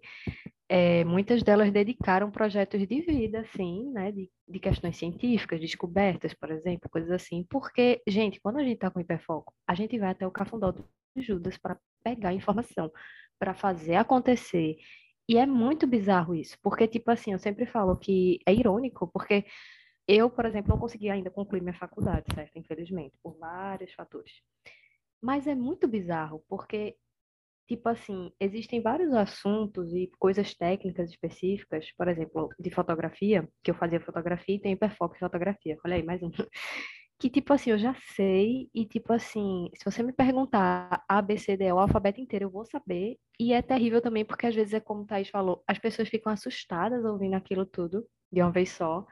é, muitas delas dedicaram projetos de vida, assim, né, de, de questões científicas, descobertas, por exemplo, coisas assim, porque, gente, quando a gente está com hiperfoco, a gente vai até o cafundó de Judas para pegar informação, para fazer acontecer, e é muito bizarro isso, porque, tipo assim, eu sempre falo que é irônico, porque eu, por exemplo, não consegui ainda concluir minha faculdade, certo? Infelizmente, por vários fatores. Mas é muito bizarro, porque, tipo assim, existem vários assuntos e coisas técnicas específicas, por exemplo, de fotografia, que eu fazia fotografia e tem hiperfoco em fotografia. Olha aí, mais um. Que, tipo assim, eu já sei, e, tipo assim, se você me perguntar A, B, C, D, o alfabeto inteiro, eu vou saber. E é terrível também, porque às vezes é como o Thaís falou, as pessoas ficam assustadas ouvindo aquilo tudo, de uma vez só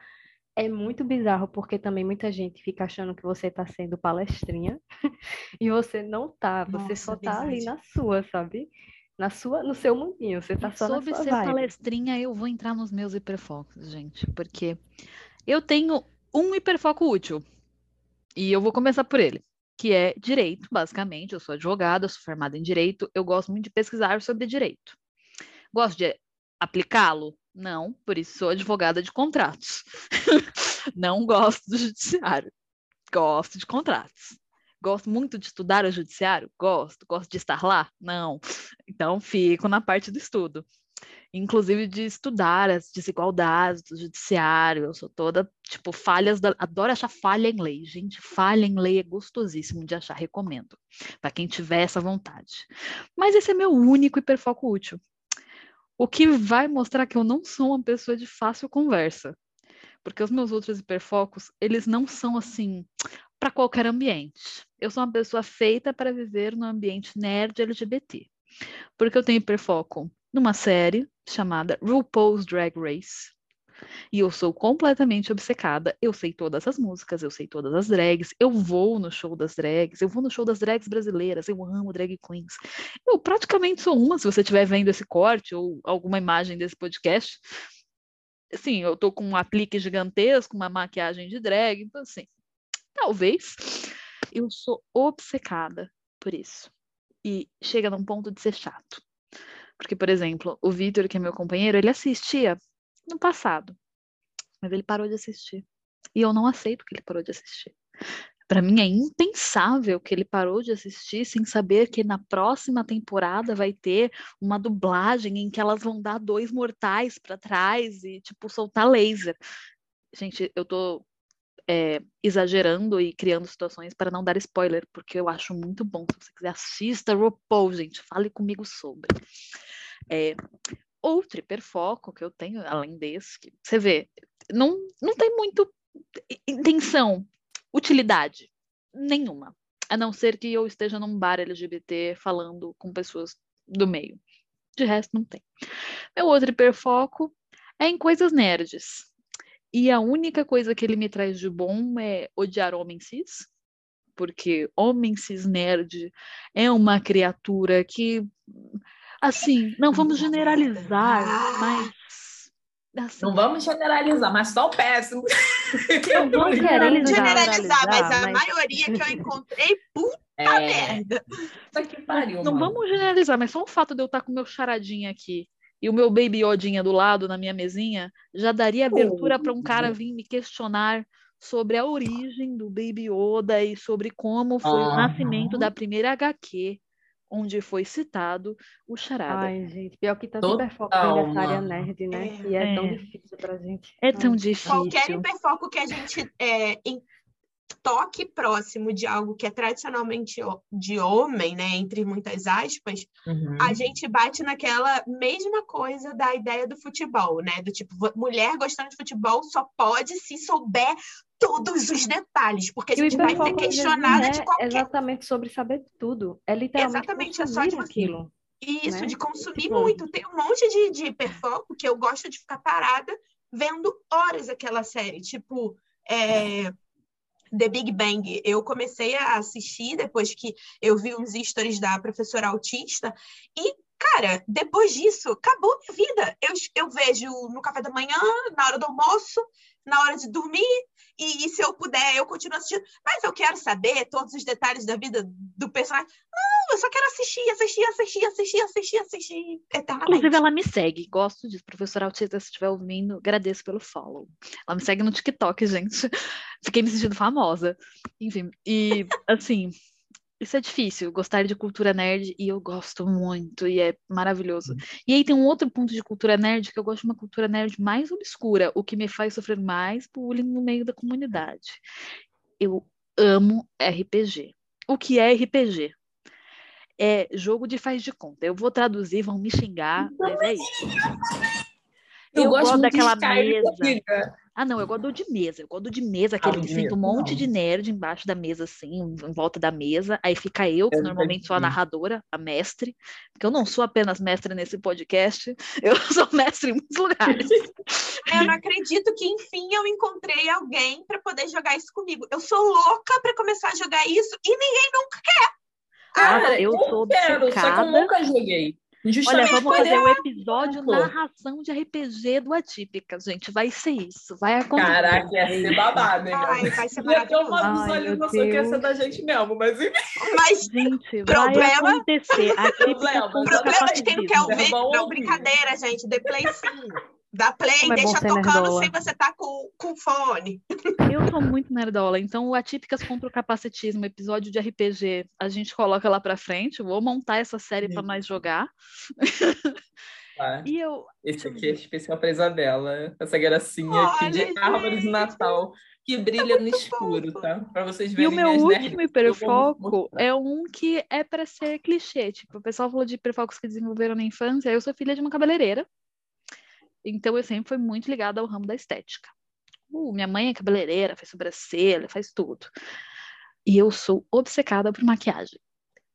é muito bizarro porque também muita gente fica achando que você está sendo palestrinha e você não tá, você Nossa, só tá ali na sua, sabe? Na sua, no seu mundinho, você tá só Sobre na sua ser vibe. palestrinha, eu vou entrar nos meus hiperfocos, gente, porque eu tenho um hiperfoco útil e eu vou começar por ele, que é direito, basicamente. Eu sou advogada, sou formada em direito, eu gosto muito de pesquisar sobre direito. Gosto de aplicá-lo? Não, por isso sou advogada de contratos. não gosto do judiciário. Gosto de contratos. Gosto muito de estudar o judiciário? Gosto. Gosto de estar lá? Não. Então, fico na parte do estudo. Inclusive de estudar as desigualdades do judiciário. Eu sou toda, tipo, falhas. Da... Adoro achar falha em lei. Gente, falha em lei é gostosíssimo de achar, recomendo. Para quem tiver essa vontade. Mas esse é meu único hiperfoco útil. O que vai mostrar que eu não sou uma pessoa de fácil conversa. Porque os meus outros hiperfocos, eles não são assim para qualquer ambiente. Eu sou uma pessoa feita para viver no ambiente nerd LGBT. Porque eu tenho hiperfoco numa série chamada RuPaul's Drag Race, e eu sou completamente obcecada. Eu sei todas as músicas, eu sei todas as drags, eu vou no show das drags, eu vou no show das drags brasileiras, eu amo drag queens. Eu praticamente sou uma, se você estiver vendo esse corte ou alguma imagem desse podcast. Sim, eu tô com um aplique gigantesco, uma maquiagem de drag, então assim, talvez eu sou obcecada por isso. E chega num ponto de ser chato. Porque, por exemplo, o Vitor, que é meu companheiro, ele assistia no passado. Mas ele parou de assistir. E eu não aceito que ele parou de assistir. Para mim é impensável que ele parou de assistir sem saber que na próxima temporada vai ter uma dublagem em que elas vão dar dois mortais para trás e tipo soltar laser. Gente, eu tô é, exagerando e criando situações para não dar spoiler, porque eu acho muito bom. Se você quiser, assista RuPaul, gente, fale comigo sobre. É, outro hiperfoco que eu tenho, além desse, que você vê, não, não tem muito intenção, utilidade nenhuma, a não ser que eu esteja num bar LGBT falando com pessoas do meio. De resto, não tem. Meu outro hiperfoco é em coisas nerds. E a única coisa que ele me traz de bom é odiar homem cis, porque homem cis nerd é uma criatura que Assim, não vamos generalizar, mas. Assim, não vamos generalizar, mas só o péssimo. Não vamos generalizar, generalizar, mas a mas... maioria que eu encontrei, puta é... merda. Isso que pariu, não mano. vamos generalizar, mas só o fato de eu estar com o meu charadinha aqui e o meu baby odinha do lado na minha mesinha já daria abertura para um cara vir me questionar sobre a origem do Baby Yoda e sobre como foi o nascimento da primeira HQ, onde foi citado o Charada. Ai, gente, pior que tá Total, super focando nessa área nerd, né? É. E é tão É. difícil pra gente. É tão difícil. Qualquer hiperfoco que a gente é, toque próximo de algo que é tradicionalmente de homem, né, entre muitas aspas, Uhum. a gente bate naquela mesma coisa da ideia do futebol, né? Do tipo, mulher gostando de futebol só pode se souber todos os detalhes, porque a gente vai ser questionada não de é qualquer exatamente sobre saber tudo. É literalmente Exatamente, é só de aquilo. Isso, né? de consumir muito. Tem um monte de, de hiperfoco que eu gosto de ficar parada vendo horas aquela série. Tipo, é, The Big Bang. Eu comecei a assistir depois que eu vi uns stories da professora autista. E, cara, depois disso, acabou minha vida. Eu, eu vejo no café da manhã, na hora do almoço, na hora de dormir. E, e se eu puder, eu continuo assistindo. Mas eu quero saber todos os detalhes da vida do personagem. Não, eu só quero assistir, assistir, assistir, assistir, assistir, assistir eternamente. Inclusive, ela me segue. Gosto disso. Professora Autista, se estiver ouvindo, agradeço pelo follow. Ela me segue no TikTok, gente. Fiquei me sentindo famosa. Enfim, e assim, isso é difícil, gostar de cultura nerd, e eu gosto muito, e é maravilhoso. E aí tem um outro ponto de cultura nerd, que eu gosto de uma cultura nerd mais obscura, o que me faz sofrer mais bullying no meio da comunidade. Eu amo RPG. O que é RPG? É jogo de faz de conta. Eu vou traduzir, vão me xingar, mas é isso. Eu, eu gosto gosto daquela mesa. Ah, não, eu gosto de mesa. Eu gosto de mesa, aquele Ah, que senta um monte não. de nerd embaixo da mesa, assim, em volta da mesa. Aí fica eu, que Eu normalmente sou a narradora, a mestre, porque eu não sou apenas mestre nesse podcast, eu sou mestre em muitos lugares. Eu não acredito que, enfim, eu encontrei alguém para poder jogar isso comigo. Eu sou louca para começar a jogar isso e ninguém nunca quer. Cara, eu sou quero, só que eu obcecada. nunca joguei. Olha, Justamente vamos por fazer o episódio Pô. narração de RPG do Atípica, gente. Vai ser isso, vai acontecer. Caraca, ia ser babado, hein, Ai, vai ser Ia ter uma maravilhoso. Ai, visualização que ia ser da gente mesmo, mas enfim. Mas Gente, vai Problema- acontecer. A Atípica Problema, problema de quem não quer ouvir. Não, brincadeira, gente. Dê play sim. Dá play, Como é bom deixa ser tocando nerdola. sem você tá com, com fone. Eu sou muito nerdola, então o Atípicas contra o Capacitismo, episódio de RPG, a gente coloca lá pra frente. Vou montar essa série pra Sim. nós jogar. Tá. E eu. Esse aqui é especial pra Isabela. Essa gracinha aqui Olha, de árvore de gente. Natal que brilha no escuro, tá? Pra vocês E verem o meu último hiperfoco é um que é pra ser clichê. Tipo, o pessoal falou de hiperfocos que desenvolveram na infância. Eu sou filha de uma cabeleireira. Então eu sempre fui muito ligada ao ramo da estética. Uh, minha mãe é cabeleireira, faz sobrancelha, faz tudo. E eu sou obcecada por maquiagem.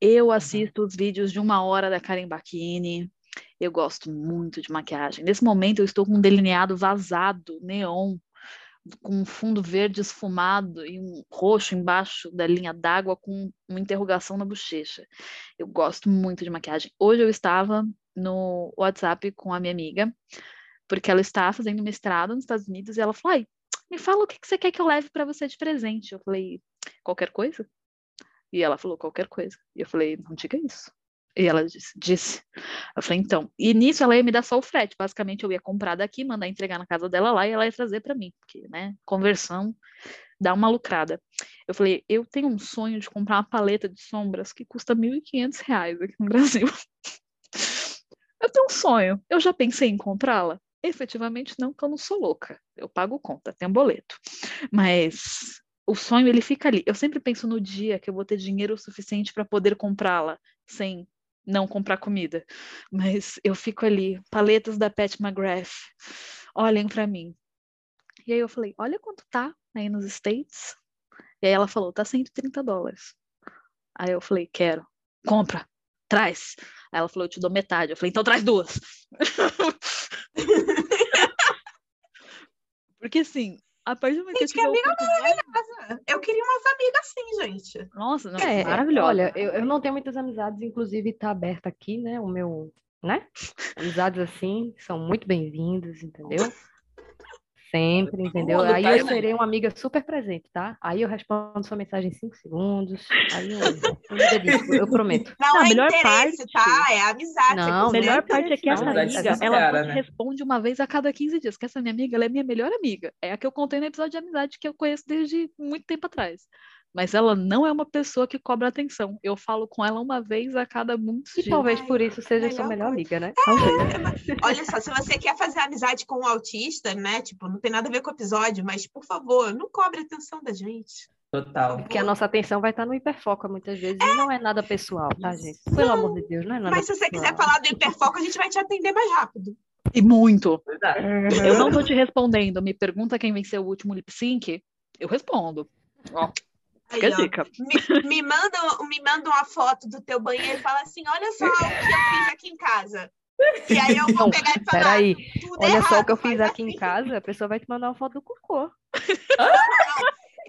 Eu assisto os vídeos de uma hora da Karen Bakini. Eu gosto muito de maquiagem. Nesse momento eu estou com um delineado vazado, neon, com um fundo verde esfumado e um roxo embaixo da linha d'água com uma interrogação na bochecha. Eu gosto muito de maquiagem. Hoje eu estava no WhatsApp com a minha amiga, porque ela está fazendo mestrado nos Estados Unidos e ela falou: Ai, me fala o que que você quer que eu leve para você de presente. Eu falei: qualquer coisa? E ela falou: qualquer coisa. E eu falei: não diga isso. E ela disse, disse. Eu falei, então. E nisso ela ia me dar só o frete. Basicamente, eu ia comprar daqui, mandar entregar na casa dela lá e ela ia trazer para mim. Porque, né, conversão dá uma lucrada. Eu falei, eu tenho um sonho de comprar uma paleta de sombras que custa R$ 1.500 aqui no Brasil. Eu tenho um sonho. Eu já pensei em comprá-la? Efetivamente não, porque eu não sou louca. Eu pago conta, tenho boleto. Mas o sonho, ele fica ali. Eu sempre penso no dia que eu vou ter dinheiro suficiente para poder comprá-la sem não comprar comida. Mas eu fico ali, paletas da Pat McGrath, olhem para mim. E aí eu falei, olha quanto tá aí nos States. E aí ela falou, tá 130 dólares. Aí eu falei, quero. Compra, traz. Aí ela falou, eu te dou metade. Eu falei, então traz duas. Porque assim, a partir do momento que eu Gente, que tiver amiga oportunidade... Eu queria umas amigas assim, gente. Nossa, não, É, maravilhosa. olha, eu, eu não tenho muitas amizades, inclusive tá aberto aqui, né? O meu, né? Amizades assim são muito bem-vindas, entendeu? Sempre, entendeu? Mundo, Aí tá, eu né? serei uma amiga super presente, tá? Aí eu respondo sua mensagem em cinco segundos. Aí eu, eu me dedico, eu prometo. Não, Não, a é melhor interesse, parte- tá? É amizade. Não, é A melhor parte é que essa Amizade amiga, sincera, ela né? responde uma vez a cada 15 dias, que essa minha amiga, ela é minha melhor amiga. É a que eu contei no episódio de amizade que eu conheço desde muito tempo atrás. Mas ela não é uma pessoa que cobra atenção. Eu falo com ela uma vez a cada muitos E dias. talvez Ai, por isso seja sua melhor melhor coisa. amiga, né? Talvez. Olha só, se você quer fazer amizade com um autista, né? Tipo, não tem nada a ver com o episódio, mas por favor, não cobre a atenção da gente. Total. Porque a nossa atenção vai estar no hiperfoco muitas vezes e não é nada pessoal, tá, gente? Pelo amor de Deus, não é nada Mas se você quiser falar do hiperfoco, a gente vai te atender mais rápido. E muito. Verdade. Eu não tô te respondendo. Me pergunta quem venceu o último lip sync. Eu respondo. Ó, fica a dica. me, me manda, me manda uma foto do teu banheiro e fala assim: olha só o que eu fiz aqui em casa. E aí eu vou Não, pegar e falar. Peraí, olha só o errado, que eu fiz aqui em assim. casa, a pessoa vai te mandar uma foto do cocô.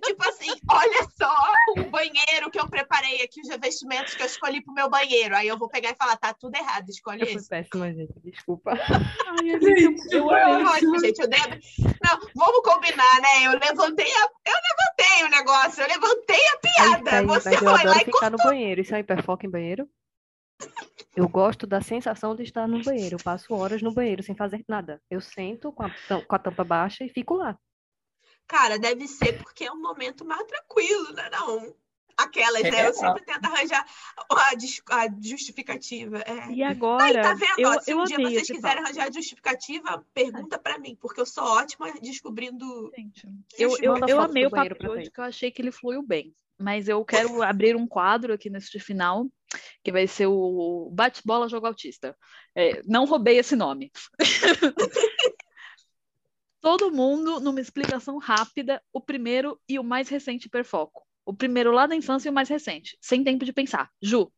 Tipo assim, olha só o banheiro que eu preparei aqui, os revestimentos que eu escolhi pro meu banheiro. Aí eu vou pegar e falar: tá tudo errado, escolhe Eu fui esse. péssima, gente, desculpa. Ai, Gente, eu. Ótimo, gente. Eu dei... Não, vamos combinar, né? Eu levantei a... Eu levantei o negócio, eu levantei a piada. aí, Você mas eu foi lá e ficar no banheiro. Isso é hiperfoco em banheiro? Eu gosto da sensação de estar no banheiro. Eu passo horas no banheiro sem fazer nada. Eu sento com a, com a tampa baixa e fico lá. Cara, deve ser porque é um momento mais tranquilo, né? Não. Aquelas, né? É. Eu sempre tento arranjar a, justificativa. É. E Aí, agora, tá vendo? eu, se eu um dia amei vocês quiserem papo. arranjar justificativa, pergunta pra mim, porque eu sou ótima descobrindo. Gente, eu, eu, eu amei o papo de hoje, que eu achei que ele fluiu bem. Mas eu quero abrir um quadro aqui neste final, que vai ser o Bate-Bola Jogo Autista. É, não roubei esse nome. Todo mundo, numa explicação rápida, o primeiro e o mais recente hiperfoco. O primeiro lá da infância e o mais recente, sem tempo de pensar. Ju,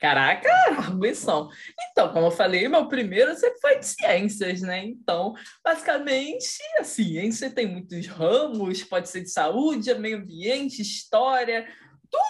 Caraca, arguição. Então, como eu falei, meu primeiro sempre foi de ciências, né? Então, basicamente, a ciência tem muitos ramos, pode ser de saúde, meio ambiente, história,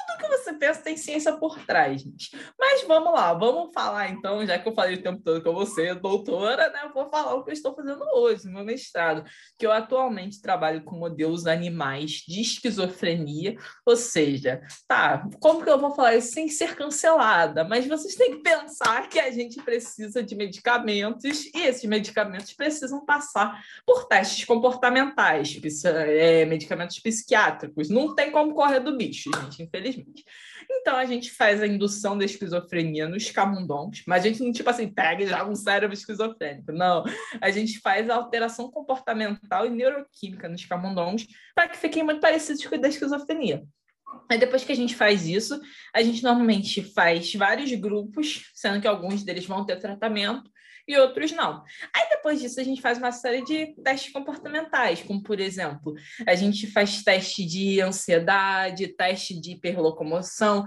tudo que você pensa tem ciência por trás, gente. Mas vamos lá, vamos falar então, já que eu falei o tempo todo com você, doutora, né? Eu vou falar o que eu estou fazendo hoje, meu mestrado, que eu atualmente trabalho com modelos animais de esquizofrenia, ou seja, tá, como que eu vou falar isso sem ser cancelada? Mas vocês têm que pensar que a gente precisa de medicamentos e esses medicamentos precisam passar por testes comportamentais, é, medicamentos psiquiátricos. Não tem como correr do bicho, gente, infelizmente. Então a gente faz a indução da esquizofrenia nos camundongos, mas a gente não, tipo assim, pega e joga um cérebro esquizofrênico. Não. A gente faz a alteração comportamental e neuroquímica nos camundongos para que fiquem muito parecidos com o da esquizofrenia. Aí depois que a gente faz isso, a gente normalmente faz vários grupos, sendo que alguns deles vão ter tratamento e outros não. Aí depois disso a gente faz uma série de testes comportamentais, como por exemplo, a gente faz teste de ansiedade, teste de hiperlocomoção,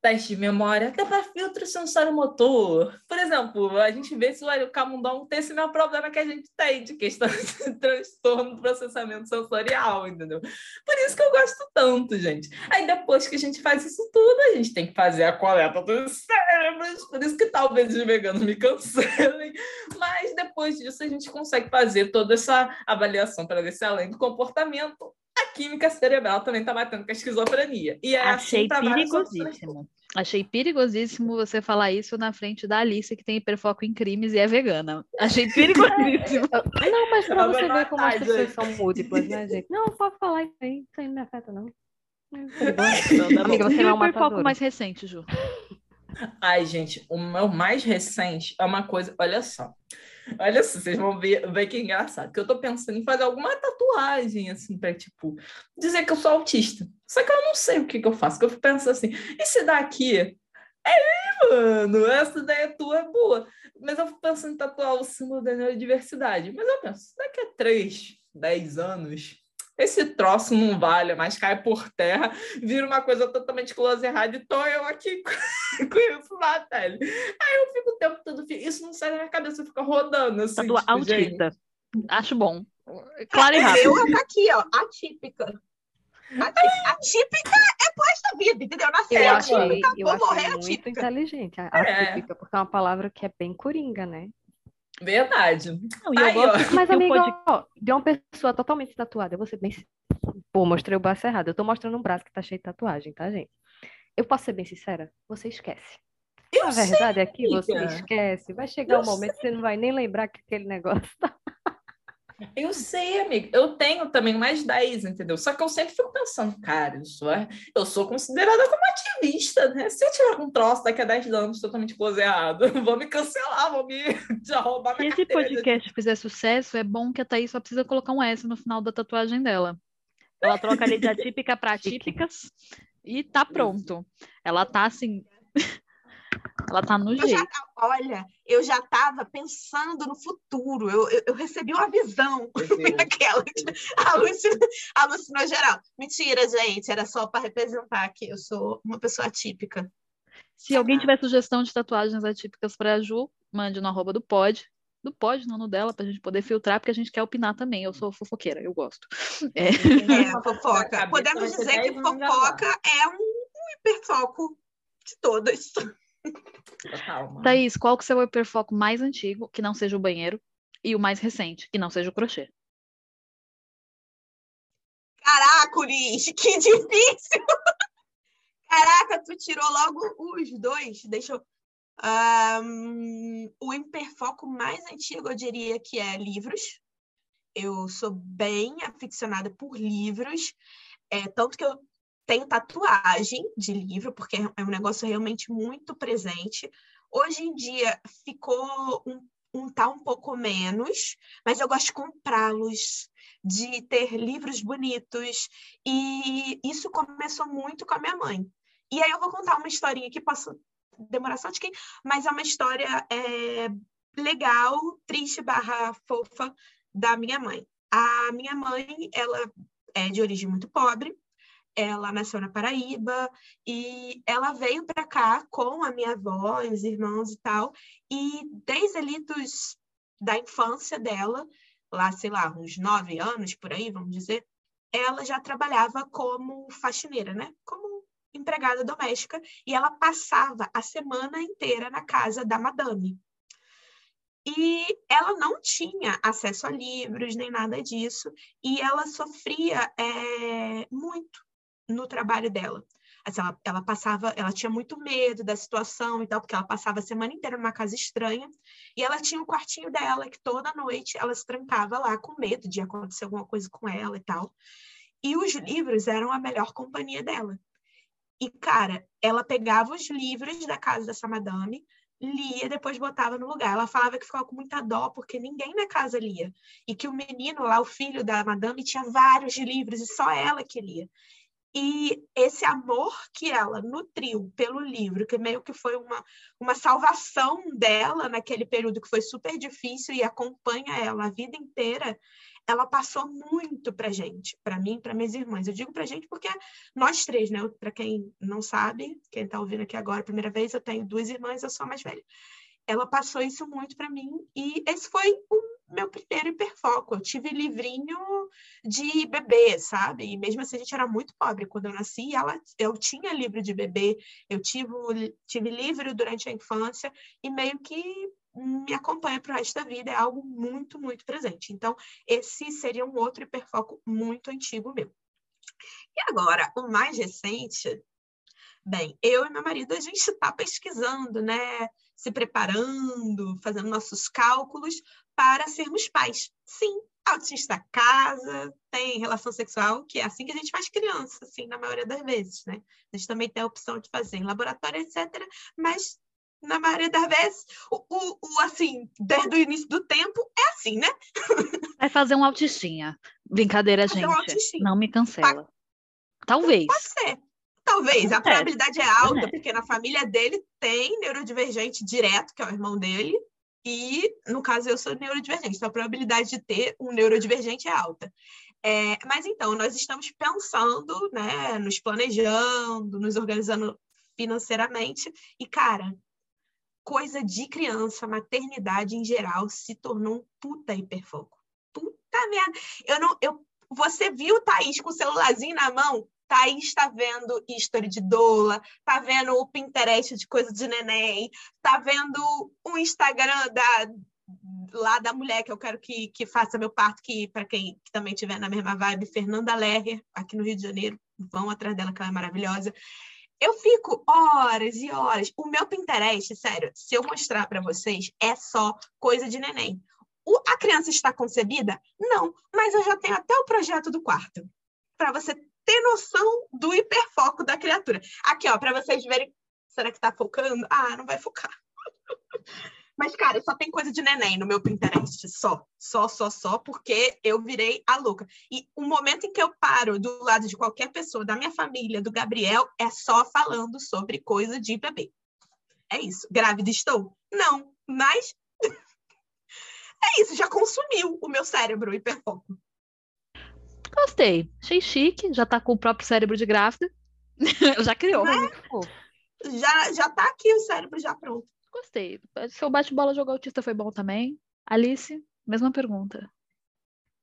teste de memória, até para filtro sensório motor. Por exemplo, a gente vê se o camundongo tem esse mesmo problema que a gente tem, de questão de transtorno do processamento sensorial, entendeu? Por isso que eu gosto tanto, gente. Aí depois que a gente faz isso tudo, a gente tem que fazer a coleta dos cérebros, por isso que talvez os veganos me cancelem, mas depois disso a gente consegue fazer toda essa avaliação para ver se além do comportamento, a química cerebral também está batendo com a esquizofrenia. E é achei assim várias outras perigosíssimo. Achei perigosíssimo você falar isso na frente da Alice, que tem hiperfoco em crimes e é vegana. Achei perigosíssimo. Não, mas pra você ver como as pessoas gente. são múltiplas, né, gente? Não, pode falar isso aí, isso aí não me afeta, não. Não, Amiga, você não é o uma hiperfoco mais recente, Ju? Ai, gente, o meu mais recente é uma coisa. Olha só. Olha só, vocês vão ver, ver que é engraçado. Que eu tô pensando em fazer alguma tatuagem, assim, pra, tipo, dizer que eu sou autista. Só que eu não sei o que, que eu faço. Que eu penso assim, e se daqui? É, mano, essa ideia tua é boa. Mas eu fico pensando em tatuar o símbolo da neurodiversidade. Mas eu penso, daqui a 3, 10 anos, esse troço não vale, mas cai por terra, vira uma coisa totalmente close errada e tô eu aqui com isso na pele. Aí eu fico o tempo todo, isso não sai da minha cabeça, fica rodando assim. Tatua tipo, gente. Acho bom. Claro e O rápido. meu tá aqui, ó, atípica. Ati- Atípica é da vida, entendeu? Nascer Eu achei, atípica, eu vou morrer muito atípica. inteligente, a- É. atípica, porque é uma palavra que é bem coringa, né? Verdade. Não, e eu Aí, gosto Mas, um amigo, podcast- ó, de uma pessoa totalmente tatuada, eu vou ser bem. Pô, mostrei o braço errado. Eu tô mostrando um braço que tá cheio de tatuagem, tá, gente? Eu posso ser bem sincera? Você esquece. Eu A sei, verdade é que você amiga. esquece. Vai chegar Eu um momento que você não vai nem lembrar que aquele negócio tá. Eu sei, amiga. Eu tenho também mais 10, entendeu? Só que eu sempre fico pensando, cara, eu sou, eu sou considerada como ativista, né? Se eu tiver um troço daqui a 10 anos totalmente errado, vão me cancelar, vão me já roubar Se minha esse carteira. de- podcast fizer sucesso, é bom que a Thaís só precisa colocar um S no final da tatuagem dela. Ela troca ali de atípica para atípicas e tá pronto. Ela tá assim. Ela tá no Eu já, jeito. olha, eu já estava pensando no futuro. Eu, eu, eu recebi uma visão daquela alucinou, alucinou geral. Mentira, gente, era só para representar que eu sou uma pessoa atípica. Se alguém tiver sugestão de tatuagens atípicas pra Ju, mande no arroba do pod. Do pod, não no dela, pra gente poder filtrar, porque a gente quer opinar também. Eu sou fofoqueira, eu gosto. É. É, A fofoca. Podemos dizer que 10 anos fofoca é um, um hiperfoco de todas. Total, mano. Thaís, qual que é o seu hiperfoco mais antigo, que não seja o banheiro, e o mais recente, que não seja o crochê? Caracoles, que difícil! Caraca, tu tirou logo os dois. Deixa eu. Ahn, o hiperfoco mais antigo, eu diria que é livros. Eu sou bem aficionada por livros, é, tanto que eu tenho tatuagem de livro, porque é um negócio realmente muito presente. Hoje em dia ficou um, um tá um pouco menos, mas eu gosto de comprá-los, de ter livros bonitos, e isso começou muito com a minha mãe. E aí eu vou contar uma historinha que posso demorar só de quem, mas é uma história é, legal, triste barra fofa da minha mãe. A minha mãe, ela é de origem muito pobre, ela nasceu na Paraíba e ela veio para cá com a minha avó, os irmãos e tal, e desde ali dos, da infância dela, lá, sei lá, uns nove anos por aí, vamos dizer, ela já trabalhava como faxineira, né? Como empregada doméstica, e ela passava a semana inteira na casa da madame. E ela não tinha acesso a livros nem nada disso, e ela sofria é, muito no trabalho dela. Assim, ela, ela passava, ela tinha muito medo da situação e tal, porque ela passava a semana inteira numa casa estranha, e ela tinha um quartinho dela que toda noite ela se trancava lá com medo de acontecer alguma coisa com ela e tal. E os livros eram a melhor companhia dela. E, cara, ela pegava os livros da casa dessa madame, lia, depois botava no lugar. Ela falava que ficava com muita dó, porque ninguém na casa lia. E que o menino lá, o filho da madame, tinha vários livros e só ela que lia. E esse amor que ela nutriu pelo livro, que meio que foi uma, uma salvação dela naquele período que foi super difícil e acompanha ela a vida inteira, ela passou muito pra gente, para mim, para minhas irmãs. Eu digo pra gente porque nós três, né? Para quem não sabe, quem está ouvindo aqui agora a primeira vez, eu tenho duas irmãs, eu sou a mais velha. Ela passou isso muito para mim e esse foi o meu primeiro hiperfoco. Eu tive livrinho de bebê, sabe? E mesmo assim a gente era muito pobre quando eu nasci. Ela, eu tinha livro de bebê, eu tive, tive livro durante a infância e meio que me acompanha para o resto da vida, é algo muito, muito presente. Então, esse seria um outro hiperfoco muito antigo meu. E agora, o mais recente, bem, eu e meu marido, a gente está pesquisando, né? Se preparando, fazendo nossos cálculos para sermos pais. Sim, autista casa, tem relação sexual, que é assim que a gente faz criança, assim, na maioria das vezes, né? A gente também tem a opção de fazer em laboratório, etc. Mas na maioria das vezes, o, o, o, assim, desde o início do tempo, é assim, né? Vai fazer um autistinha. Brincadeira, gente. um autistinha. Não me cancela. Talvez. Pode ser. Talvez. A É. probabilidade é alta, É. porque na família dele tem neurodivergente direto, que é o irmão dele, e no caso eu sou neurodivergente, então a probabilidade de ter um neurodivergente é alta. É, mas então, nós estamos pensando, né, nos planejando, nos organizando financeiramente, e cara, coisa de criança, maternidade em geral, se tornou um puta hiperfoco. Puta merda. Eu não, eu, você viu o Thaís com o celularzinho na mão? Thaís está vendo history de doula, tá vendo o Pinterest de coisa de neném, tá vendo o Instagram da, lá da mulher que eu quero que, que faça meu parto, que para quem que também tiver na mesma vibe, Fernanda Lerrer, aqui no Rio de Janeiro, vão atrás dela que ela é maravilhosa. Eu fico horas e horas. O meu Pinterest, sério, se eu mostrar para vocês, é só coisa de neném. O, a criança está concebida? Não, mas eu já tenho até o projeto do quarto. Para você ter noção do hiperfoco da criatura. Aqui, ó, para vocês verem. Será que tá focando? Ah, não vai focar. Mas, cara, só tem coisa de neném no meu Pinterest. Só, só, só, só, porque eu virei a louca. E o momento em que eu paro do lado de qualquer pessoa, da minha família, do Gabriel, é só falando sobre coisa de bebê. É isso. Grávida estou? Não, mas. é isso, já consumiu o meu cérebro hiperfoco. Gostei. Achei chique. Já tá com o próprio cérebro de grávida. já criou. Né? Já, já tá aqui o cérebro já pronto. Gostei. Seu bate-bola jogo autista foi bom também. Alice, mesma pergunta.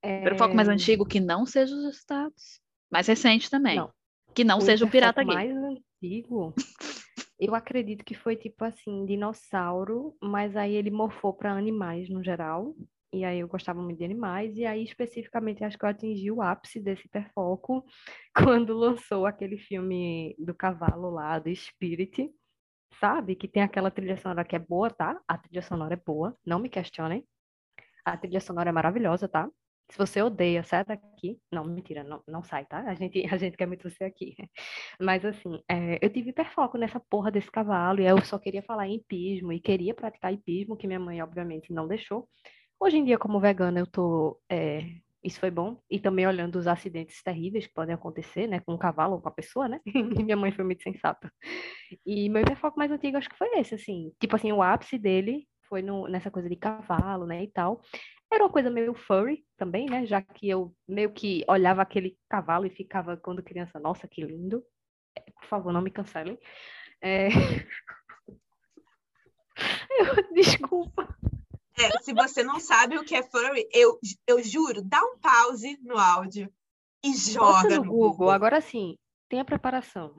É... foco mais antigo que não seja os estados. Mais recente também. Não. Que não o seja o pirata gay. mais antigo. Eu acredito que foi tipo assim, dinossauro, mas aí ele morfou para animais no geral. E aí eu gostava muito de animais, e aí especificamente acho que eu atingi o ápice desse hiperfoco quando lançou aquele filme do cavalo lá, do Spirit, sabe? Que tem aquela trilha sonora que é boa, tá? A trilha sonora é boa, não me questionem. A trilha sonora é maravilhosa, tá? Se você odeia, sai daqui. Não, mentira, não, não sai, tá? A gente, a gente quer muito você aqui. Mas, assim, é, eu tive hiperfoco nessa porra desse cavalo, e eu só queria falar em hipismo, e queria praticar hipismo, que minha mãe, obviamente, não deixou. Hoje em dia, como vegana, eu tô é, isso foi bom. E também olhando os acidentes terríveis que podem acontecer, né? Com um cavalo ou com a pessoa, né? Minha mãe foi muito sensata. E meu hiperfoco mais antigo acho que foi esse, assim. Tipo assim, o ápice dele foi no, nessa coisa de cavalo, né? E tal. Era uma coisa meio furry também, né? Já que eu meio que olhava aquele cavalo e ficava, quando criança, nossa, que lindo. Por favor, não me cancelem. É... Eu, desculpa. É, se você não sabe o que é furry, eu, eu juro, dá um pause no áudio e joga no, no Google. Google. Agora sim, tenha preparação,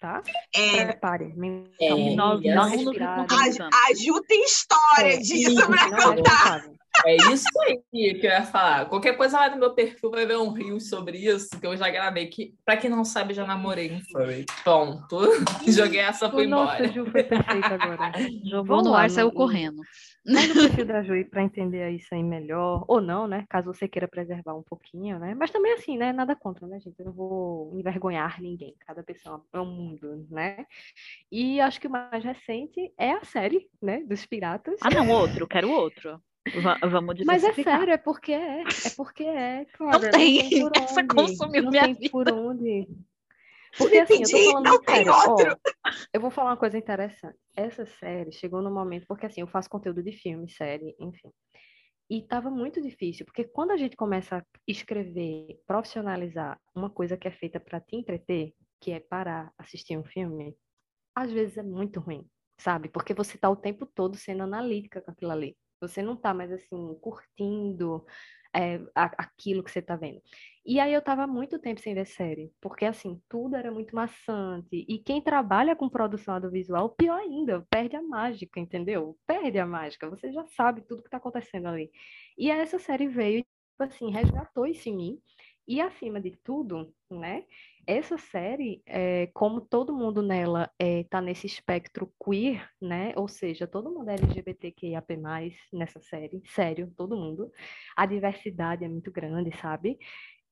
tá? É, Prepare. É, nós, nós a, a Ju tem história é, disso para contar. É isso aí que eu ia falar. Qualquer coisa lá no meu perfil vai ver um rio sobre isso, que eu já gravei. Que, pra quem não sabe, já namorei um furry. Ponto. Joguei essa, fui embora. Nossa, Ju foi perfeita agora. Jogou no ar, saiu correndo. Vai no perfil da Ju para entender isso aí melhor, ou não, né? Caso você queira preservar um pouquinho, né? Mas também assim, né? Nada contra, né, gente? Eu não vou envergonhar ninguém. Cada pessoa é um mundo, né? E acho que o mais recente é a série, né? Dos piratas. Ah, não, outro. Quero outro. V vamos Mas é sério, é porque é. É porque é. Claro, não tem. Não tem Essa consumiu não minha tem vida. por onde. Porque assim, eu tô falando sério. Ó, eu vou falar uma coisa interessante. Essa série chegou no momento, porque assim, eu faço conteúdo de filme, série, enfim. E tava muito difícil, porque quando a gente começa a escrever, profissionalizar uma coisa que é feita para te entreter, que é parar, assistir um filme, às vezes é muito ruim, sabe? Porque você tá o tempo todo sendo analítica com aquilo ali. Você não tá mais assim, curtindo é, aquilo que você tá vendo. E aí eu tava muito tempo sem ver série, porque assim, tudo era muito maçante. E quem trabalha com produção audiovisual, pior ainda, perde a mágica, entendeu? Perde a mágica, você já sabe tudo que tá acontecendo ali. E essa série veio, tipo assim, resgatou isso em mim. E acima de tudo, né? Essa série, é, como todo mundo nela está é, nesse espectro queer, né? Ou seja, todo mundo é LGBTQIAP+, nessa série, sério, todo mundo. A diversidade é muito grande, sabe?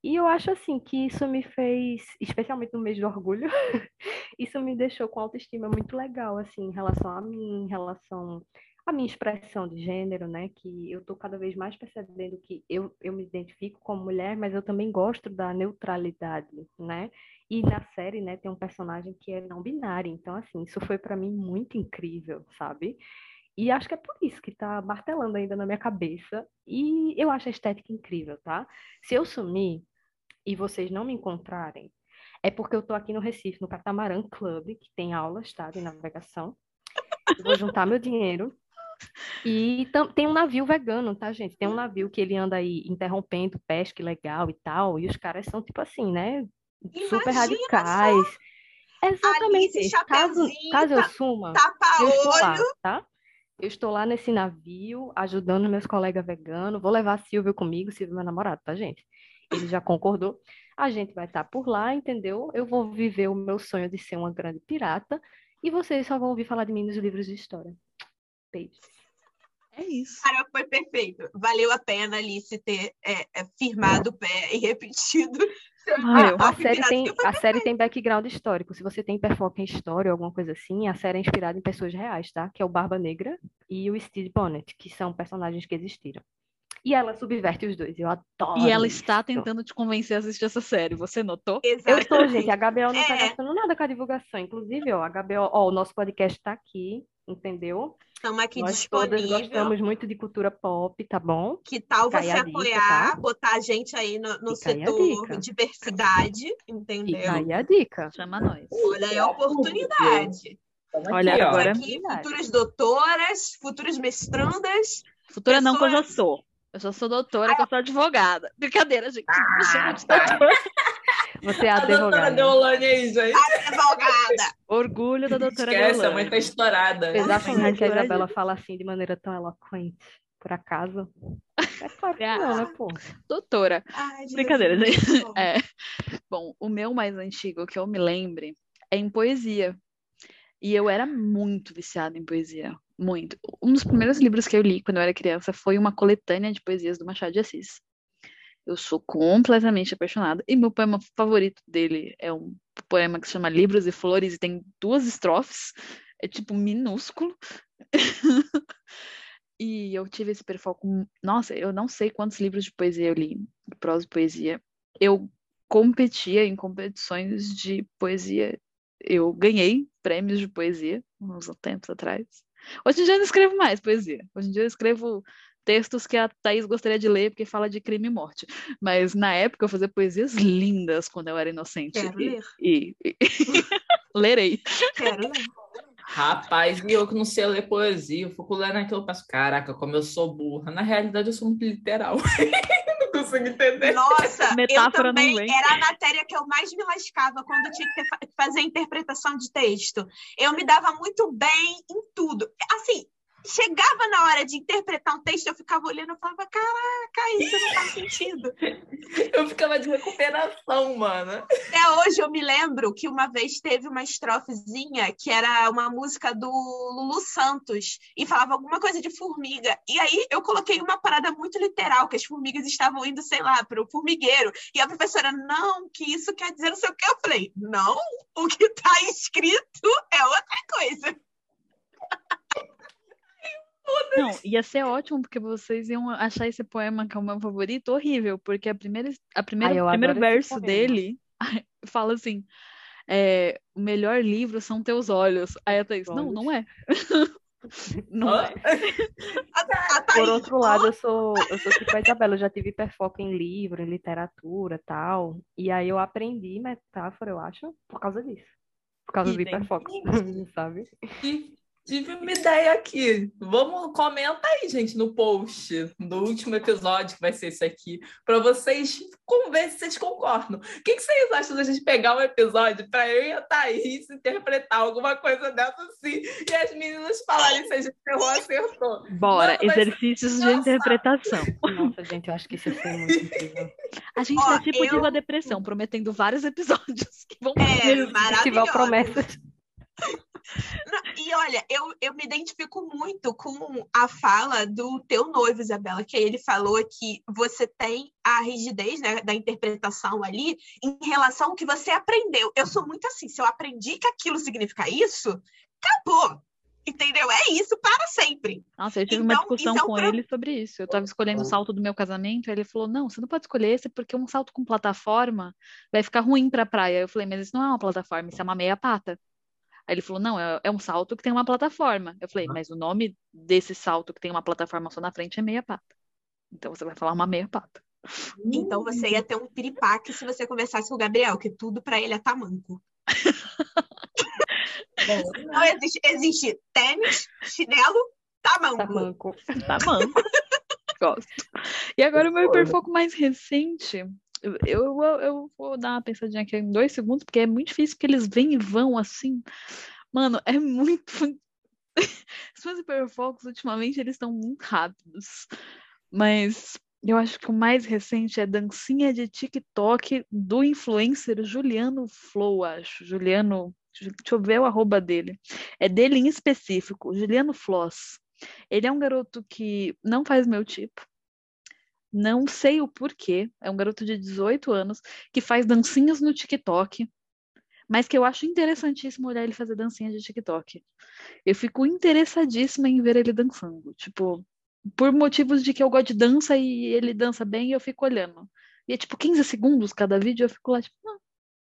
E eu acho assim que isso me fez, especialmente no mês do orgulho, isso me deixou com autoestima muito legal, assim, em relação a mim, em relação à minha expressão de gênero, né? Que eu tô cada vez mais percebendo que eu, eu me identifico como mulher, mas eu também gosto da neutralidade, né? E na série, né, tem um personagem que é não binário, então assim, isso foi para mim muito incrível, sabe? E acho que é por isso que tá martelando ainda na minha cabeça. E eu acho a estética incrível, tá? Se eu sumir, e vocês não me encontrarem, é porque eu estou aqui no Recife, no Catamarã Club, que tem aulas tá, de navegação. Eu vou juntar meu dinheiro. E tem um navio vegano, tá, gente? Tem um navio que ele anda aí interrompendo pesca legal e tal. E os caras são, tipo assim, né? Super Imagina radicais. Só. Exatamente. Alice, caso, caso eu suma, tapa eu olho. Lá, tá? Eu estou lá nesse navio, ajudando meus colegas veganos. Vou levar Silvio comigo, Silvio é meu namorado, tá, gente? Ele já concordou. A gente vai estar por lá, entendeu? Eu vou viver o meu sonho de ser uma grande pirata. E vocês só vão ouvir falar de mim nos livros de história. É isso. Cara, foi perfeito. Valeu a pena, Alice, ter é, é, firmado o pé e repetido. Valeu. A série, tem, a série tem background histórico. Se você tem hiperfoco em história ou alguma coisa assim, a série é inspirada em pessoas reais, tá? Que é o Barba Negra e o Steve Bonnet, que são personagens que existiram. E ela subverte os dois. Eu adoro. E ela está isso. tentando te convencer a assistir essa série. Você notou? Eu Exato. estou, gente. A Gabriel não tá É. gastando nada com a divulgação. Inclusive, ó, a Gabriel, ó, o nosso podcast tá aqui, entendeu? Estamos aqui Nós todas disponível. gostamos muito de cultura pop, tá bom? Que tal Fica você aí a dica, apoiar, tá? botar a gente aí no, no setor diversidade, entendeu? Fica aí a dica. Chama nós. Olha aí a oportunidade. Olha, aqui, agora- Aqui, futuras doutoras, futuras mestrandas. Futura não, que eu já Pessoas- sou. Eu já sou doutora, que eu sou advogada. Brincadeira, gente. Ah, Me chama de doutora. Você é A doutora advogada. Deolane aí, gente. Advogada. Orgulho da doutora Esquece, a Deolane. mãe tá estourada. Mesmo que a. Isabela fala assim de maneira tão eloquente? Por acaso? É claro que não, né, pô? Doutora. Ai. Brincadeira, gente. Bom, É. Bom, o meu mais antigo, que eu me lembre, é em poesia. E eu era muito viciada em poesia. Muito. Um dos primeiros livros que eu li quando eu era criança foi uma coletânea de poesias do Machado de Assis. Eu sou completamente apaixonada. E meu poema favorito dele é um poema que se chama Livros e Flores e tem duas estrofes. É tipo minúsculo. E eu tive esse perfoco. Nossa, eu não sei quantos livros de poesia eu li, de prosa e poesia. Eu competia em competições de poesia. Eu ganhei prêmios de poesia uns tempos atrás. Hoje em dia eu não escrevo mais poesia. Hoje em dia eu escrevo textos que a Thaís gostaria de ler porque fala de crime e morte. Mas na época eu fazia poesias lindas quando eu era inocente. Quero E- ler. e- e- Lerei. Quero ler. Rapaz, e eu que não sei ler poesia, eu fico lendo aquilo e penso, caraca, como eu sou burra. Na realidade, eu sou muito literal. não consigo entender. Nossa, Metáfora eu não também era a matéria que eu mais me lascava quando eu tinha que fazer interpretação de texto. Eu me dava muito bem em tudo. Assim, chegava na hora de interpretar um texto, eu ficava olhando e falava, caraca, isso não faz sentido. Eu ficava de recuperação, mano. Até hoje eu me lembro que uma vez teve uma estrofezinha que era uma música do Lulu Santos e falava alguma coisa de formiga. E aí eu coloquei uma parada muito literal, que as formigas estavam indo, sei lá, para o formigueiro. E a professora, não, que isso quer dizer não sei o que. Eu falei, não, o que está escrito é outra coisa. Não, ia ser ótimo, porque vocês iam achar esse poema que é o meu favorito horrível, porque a primeira, a primeira, o primeiro verso dele fala assim: é, o melhor livro são teus olhos. Aí a Thaís, não, não é. Não é. Por outro lado, eu sou, eu sou tipo a Isabela, eu já tive hiperfoco em livro, em literatura tal. E aí eu aprendi metáfora, eu acho, por causa disso. Por causa do hiperfoco, sabe? Tive uma ideia aqui. Vamos comenta aí, gente, no post do último episódio, que vai ser esse aqui, para vocês ver se vocês concordam. O que, que vocês acham da gente pegar um episódio para eu e a Thaís interpretar alguma coisa dessa assim e as meninas falarem se a gente errou ou acertou? Bora, Mano, exercícios de interpretação. Nossa, gente, eu acho que isso ser muito incrível. A gente Ó, é tipo eu- Diva Depressão, prometendo vários episódios que vão É, Festival. Promessas. Não, e olha, eu, eu me identifico muito com a fala do teu noivo, Isabela, que ele falou que você tem a rigidez né, da interpretação ali em relação ao que você aprendeu. Eu sou muito assim, se eu aprendi que aquilo significa isso, acabou. Entendeu? É isso para sempre. Nossa, eu tive uma Então, discussão isso é um com pro- ele sobre isso. Eu tava escolhendo o salto do meu casamento, aí ele falou: Não, você não pode escolher esse porque um salto com plataforma vai ficar ruim pra praia. Eu falei: Mas isso não é uma plataforma, isso é uma meia pata. Aí ele falou: Não, é, é um salto que tem uma plataforma. Eu falei: Mas o nome desse salto que tem uma plataforma só na frente é meia pata. Então você vai falar uma meia pata. Então você ia ter um piripaque se você conversasse com o Gabriel, que tudo para ele é tamanco. Não existe, existe tênis, chinelo, tamanco. Manco. Tá bom. Gosto. E agora o meu hiperfoco mais recente. Eu, eu, eu vou dar uma pensadinha aqui em dois segundos, porque é muito difícil, porque eles vêm e vão assim. Mano, é muito. Os meus hiperfocos, ultimamente, eles estão muito rápidos. Mas eu acho que o mais recente é dancinha de TikTok do influencer Juliano Flow, acho. Juliano, deixa eu ver o arroba dele. É dele em específico, Juliano Floss. Ele é um garoto que não faz meu tipo. Não sei o porquê. É um garoto de 18 anos que faz dancinhas no TikTok mas que eu acho interessantíssimo olhar ele fazer dancinha de TikTok. Eu fico interessadíssima em ver ele dançando, tipo, por motivos de que eu gosto de dança e ele dança bem, eu fico olhando. E é tipo 15 segundos cada vídeo, eu fico lá, tipo, ah,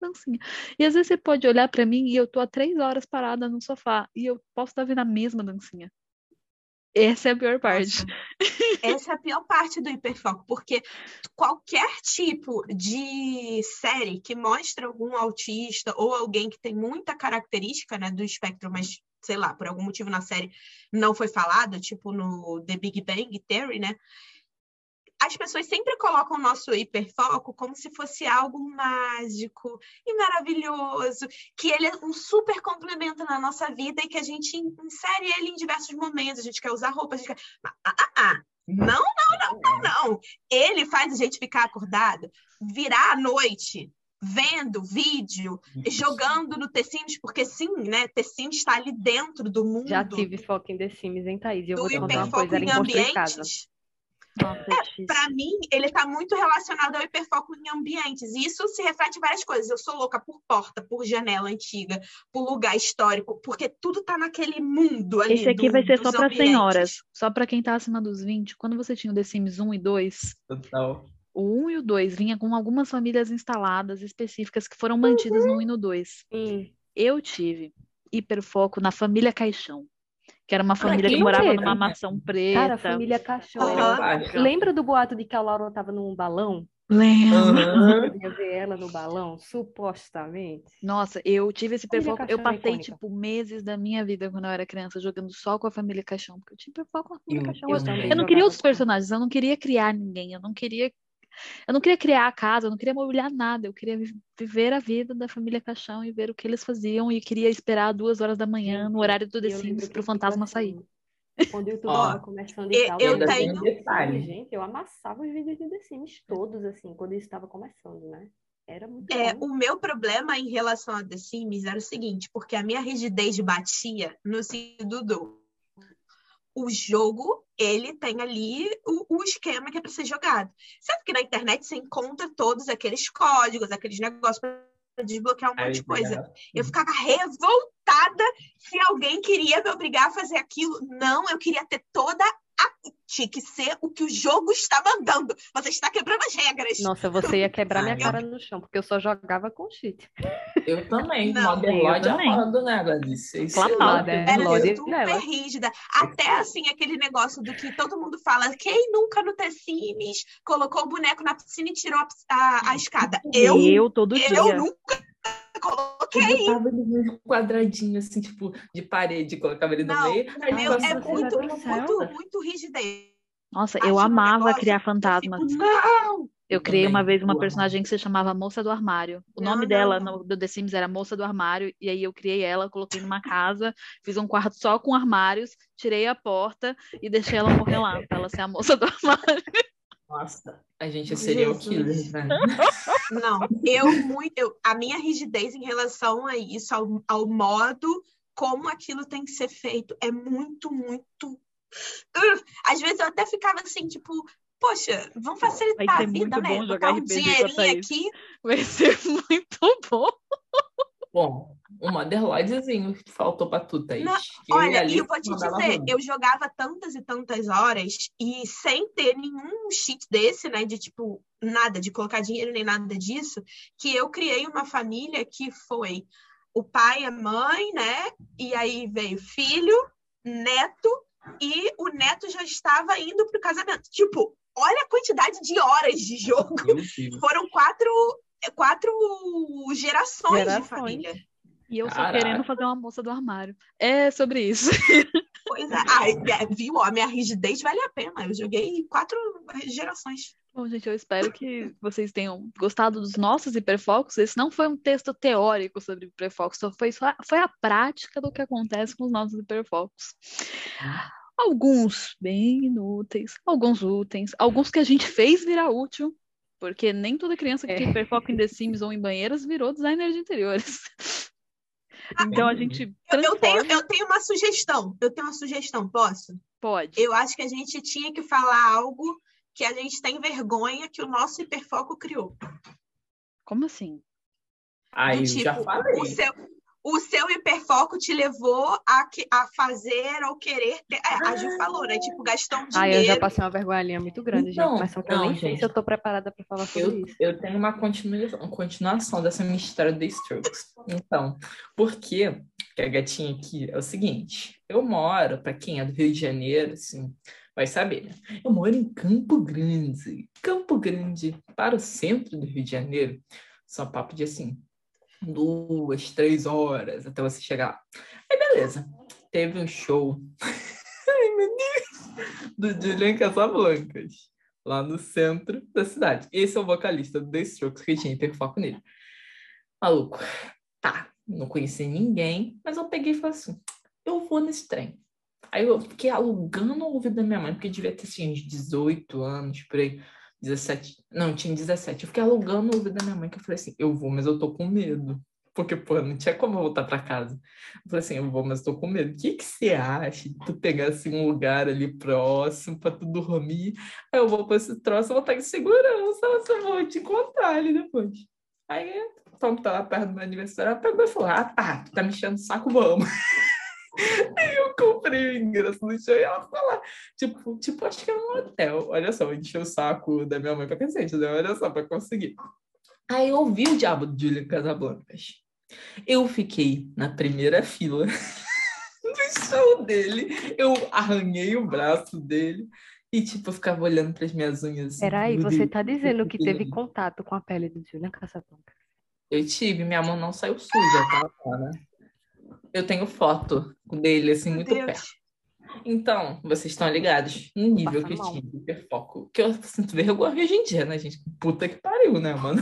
dancinha. E às vezes você pode olhar para mim e eu tô há três horas parada no sofá e eu posso estar vendo a mesma dancinha. Essa é a pior parte. Essa é a pior parte do hiperfoco, porque qualquer tipo de série que mostra algum autista ou alguém que tem muita característica né, do espectro, mas sei lá, por algum motivo na série não foi falado, tipo no The Big Bang Theory, né? As pessoas sempre colocam o nosso hiperfoco como se fosse algo mágico e maravilhoso, que ele é um super complemento na nossa vida e que a gente insere ele em diversos momentos. A gente quer usar roupa, a gente quer. Ah, ah, ah. Não, não, não, não, não. Ele faz a gente ficar acordado, virar à noite, vendo vídeo, jogando no The Sims, porque sim, né? The Sims está ali dentro do mundo. Já tive foco em The Sims, hein, Thaís? Eu do vou te contar uma coisa, era em ambientes é, para mim, ele está muito relacionado ao hiperfoco em ambientes. E isso se reflete em várias coisas. Eu sou louca por porta, por janela antiga, por lugar histórico, porque tudo está naquele mundo ali. Esse aqui do, vai ser só para senhoras. Só para quem está acima dos 20. Quando você tinha o The Sims 1 e 2, Total. o 1 e o 2 vinha com algumas famílias instaladas específicas que foram mantidas no 1 e no 2. Sim. Eu tive hiperfoco na família Caixão. Que era uma família que morava numa mansão preta. Cara, a família Cachorro. Aham. Lembra do boato de que a Laura tava num balão? Lembro. Aham. Eu ia ver ela no balão, supostamente. Nossa, eu tive esse hiperfoco. Eu passei, icônica. tipo, meses da minha vida quando eu era criança jogando só com a família Caixão, porque eu tinha hiperfoco com a família Eu- Caixão. eu Eu, não queria outros personagens, eu não queria criar ninguém, eu não queria. Eu não queria criar a casa, eu não queria mobiliar nada, eu queria vi- viver a vida da família Caixão e ver o que eles faziam e queria esperar duas horas da manhã no horário do The eu Sims pro tipo fantasma assim, sair. Quando o YouTube Ó, tava começando eu- e tal, eu ainda tenho- detalhe. Gente, eu amassava os vídeos de The Sims todos, assim, quando isso estava começando, né? Era muito É, bom. o meu problema em relação a The Sims era o seguinte, porque a minha rigidez batia no sentido do o jogo, ele tem ali o, o esquema que é para ser jogado. Sendo que na internet você encontra todos aqueles códigos, aqueles negócios para desbloquear um monte de coisa. Eu ficava revoltada se alguém queria me obrigar a fazer aquilo. Não, eu queria ter toda a. Tinha que ser o que o jogo está mandando. Você está quebrando as regras. Nossa, você ia quebrar minha cara no chão, porque eu só jogava com cheat. Eu também. Não, eu é foda, né, Gladys? Lá, né? Era Lorde super dela. rígida. Até assim, aquele negócio do que todo mundo fala: quem nunca no The Sims colocou o boneco na piscina e tirou a, a- a escada? Eu, Eu todo dia. eu nunca coloquei. Eu botava ele num quadradinho, assim, tipo, de parede, colocava ele no Não, meio. É muito, muito, muito rigidez. Nossa, Acho eu amava negócio criar fantasmas. fico, não! Eu criei uma também, vez uma personagem que se chamava Moça do Armário. O Não, nome não, dela não. no, do The Sims era Moça do Armário, e aí eu criei ela, coloquei numa casa, fiz um quarto só com armários, tirei a porta e deixei ela morrer lá, pra ela ser a moça do armário. Nossa, a gente seria o killer, né? Não, eu muito. eu- a minha rigidez em relação a isso, ao, ao modo como aquilo tem que ser feito, é muito, muito. Às vezes eu até ficava assim, tipo, poxa, vamos facilitar Vai ser a vida, muito né? jogar um dinheirinho aqui. Vai ser muito bom. Bom, um Motherlodezinho que faltou pra tu, Thaís. Não, Que eu e Olha, e eu vou te dizer, eu jogava tantas e tantas horas e sem ter nenhum cheat desse, né? De tipo, nada, de colocar dinheiro nem nada disso, que eu criei uma família que foi o pai, a mãe, né? E aí veio filho, neto, e o neto já estava indo pro casamento. Tipo, olha a quantidade de horas de jogo. Foram quatro, quatro gerações, de Gerações. família. E eu só Caraca. querendo fazer uma moça do armário. É sobre isso. Pois é. É, viu? A minha rigidez vale a pena. Eu joguei quatro gerações. Bom, gente, eu espero que vocês tenham gostado dos nossos hiperfocos. Esse não foi um texto teórico sobre hiperfocos, só foi, só, foi a prática do que acontece com os nossos hiperfocos. Alguns bem inúteis, alguns úteis, alguns que a gente fez virar útil, porque nem toda criança que É. tem hiperfoco em The Sims ou em banheiras virou designer de interiores. Então a gente Eu, eu tenho, transforma, eu tenho uma sugestão. Eu tenho uma sugestão, posso? pode. Eu acho que a gente tinha que falar algo que a gente tem vergonha que o nosso hiperfoco criou. Como assim? Aí Do eu já tipo, falei. O seu, o seu hiperfoco te levou a, que- a fazer ou querer ter. é, A Ju falou, né? Tipo, gastou um Ai, eu já dinheiro. passei uma vergonha muito grande, Então, gente. Mas só que eu não, nem sei gente. se eu tô preparada pra falar sobre Eu, isso. eu tenho uma continuação, uma continuação dessa minha história de Strokes. Então, porque que a gatinha aqui é o seguinte: eu moro, para quem é do Rio de Janeiro, assim, vai saber, né? Eu moro em Campo Grande. Campo Grande, para o centro do Rio de Janeiro, só papo de assim, duas, três horas até você chegar. Aí, beleza. Teve um show. Ai, meu Deus! Do Julian Casablancas lá no centro da cidade. Esse é o vocalista do The Strokes que tinha hiperfoco nele. Maluco, tá, não conheci ninguém, mas eu peguei e falei assim: eu vou nesse trem. Aí eu fiquei alugando o ouvido da minha mãe, porque devia ter assim, uns 18 anos, por aí, 17. Não, tinha 17. Eu fiquei alugando o ouvido da minha mãe, que eu falei assim: eu vou, mas eu tô com medo. Porque, pô, não tinha como eu voltar pra casa. Eu falei assim, eu vou, mas tô com medo. O que que você acha de tu pegar assim, um lugar ali próximo pra tu dormir? Aí eu vou pra esse troço, eu vou estar em segurança, eu vou te encontrar ali depois. Aí, quando tava perto do meu aniversário, ela pegou e falou, ah, tá, tu tá me enchendo o saco, vamos. Eu comprei o ingresso no show e ela lá. Tipo, tipo, acho que era um hotel. Olha só, encheu o saco da minha mãe pra cacete, né? Olha só, pra conseguir. Aí eu ouvi o diabo do Julian Casablancas. Eu fiquei na primeira fila do show dele. Eu arranhei o braço dele e, tipo, eu ficava olhando para as minhas unhas. assim, Peraí, você Deus, tá dizendo que teve contato com a pele do Julian Casablanca? Eu tive, minha mão não saiu suja, tá? tá, né? Eu tenho foto dele, assim, Meu muito Deus. perto. Então, vocês estão ligados no nível Passa que eu tinha de hiperfoco. Que eu sinto vergonha hoje em dia, né, gente? Puta que pariu, né, mano?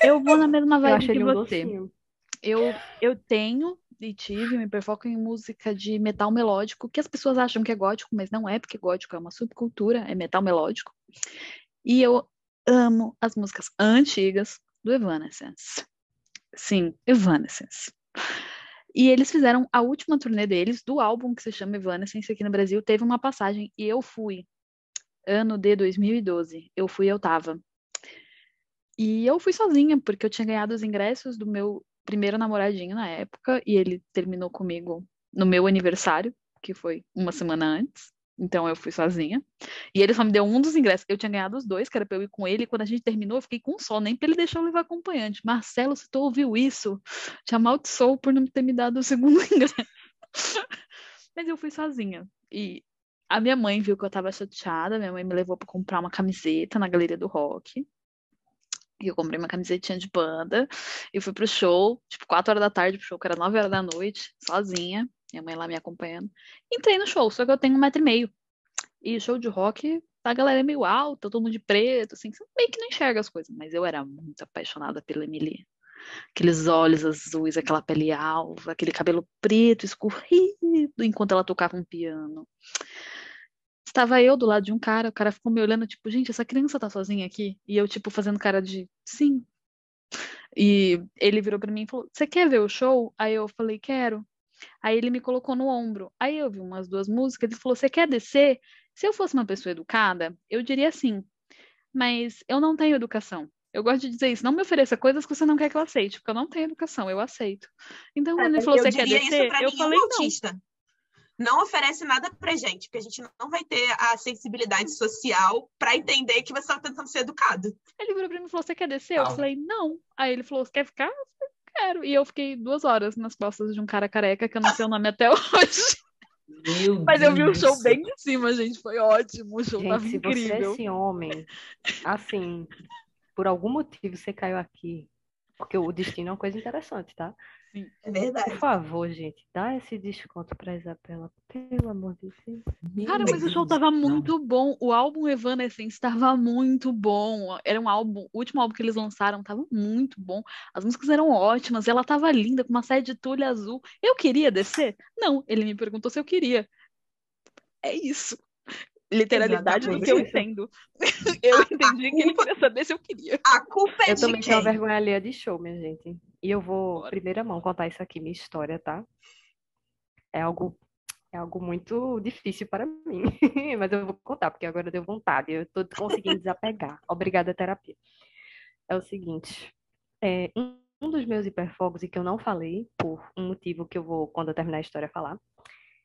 Eu vou na mesma vibe que um você. docinho. Eu, eu tenho e tive um hiperfoco em música de metal melódico, que as pessoas acham que é gótico, mas não é, porque gótico é uma subcultura, é metal melódico. E eu amo as músicas antigas do Evanescence. Sim, Evanescence. E eles fizeram a última turnê deles, do álbum que se chama Evanescence aqui no Brasil, teve uma passagem e eu fui. Ano de 2012. Eu fui, eu tava. E eu fui sozinha, porque eu tinha ganhado os ingressos do meu primeiro namoradinho na época, e ele terminou comigo no meu aniversário, que foi uma semana antes. Então eu fui sozinha. E ele só me deu um dos ingressos. Eu tinha ganhado os dois, que era pra eu ir com ele. E quando a gente terminou, eu fiquei com um só, nem pra ele deixar eu levar acompanhante. Marcelo, se tu ouviu isso, te amaldiçoou por não ter me dado o segundo ingresso. Mas eu fui sozinha. E a minha mãe viu que eu tava chateada. Minha mãe me levou pra comprar uma camiseta na Galeria do Rock. E eu comprei uma camisetinha de banda e fui pro show, tipo, 4 horas da tarde pro show, que era 9 horas da noite, sozinha, minha mãe lá me acompanhando. Entrei no show, só que eu tenho um metro e meio. E show de rock, a galera é meio alta, todo mundo de preto, assim, você meio que não enxerga as coisas. Mas eu era muito apaixonada pela Emily. Aqueles olhos azuis, aquela pele alva, aquele cabelo preto escorrido, enquanto ela tocava um piano. Estava eu do lado de um cara, o cara ficou me olhando, tipo, gente, essa criança tá sozinha aqui? E eu, tipo, fazendo cara de sim. E ele virou pra mim e falou: Você quer ver o show? Aí eu falei: Quero. Aí ele me colocou no ombro. Aí eu vi umas duas músicas. Ele falou: Você quer descer? Se eu fosse uma pessoa educada, eu diria sim. Mas eu não tenho educação. Eu gosto de dizer isso. Não me ofereça coisas que você não quer que eu aceite, porque eu não tenho educação, eu aceito. Então, quando ele falou: Você quer descer? pra Eu falei: Não. autista. Não oferece nada pra gente, porque a gente não vai ter a sensibilidade social pra entender que você está tentando ser educado. Ele virou pra mim e falou: Você quer descer? Eu falei: Não. Aí ele falou: Você quer ficar? Eu falei: Quero. E eu fiquei duas horas nas costas de um cara careca que eu não sei o nome até hoje. Meu Mas eu vi o Deus show bem de cima, gente. Foi ótimo. O show Gente, tava se você é incrível. esse homem, assim, por algum motivo você caiu aqui, porque o destino é uma coisa interessante, tá? Sim. É verdade. Por favor, gente, dá esse desconto pra Isabela, pelo amor de Deus. Cara, mas o show tava muito bom. O álbum Evanescence tava muito bom. Era um álbum, o último álbum que eles lançaram tava muito bom. As músicas eram ótimas. Ela tava linda, com uma saia de tulha azul. Eu queria descer? Não, ele me perguntou se eu queria. É isso. Literalidade do que eu entendo. Eu entendi que ele queria saber se eu queria. A culpa é Eu de também quem? vergonha alheia de show, minha gente. E eu vou, Bora. primeira mão, contar isso aqui, minha história, tá? É algo, é algo muito difícil para mim. Mas eu vou contar, porque agora deu vontade. Eu tô conseguindo desapegar. Obrigada, terapia. É o seguinte. é, um, um dos meus hiperfocos, e que eu não falei, por um motivo que eu vou, quando eu terminar a história, falar,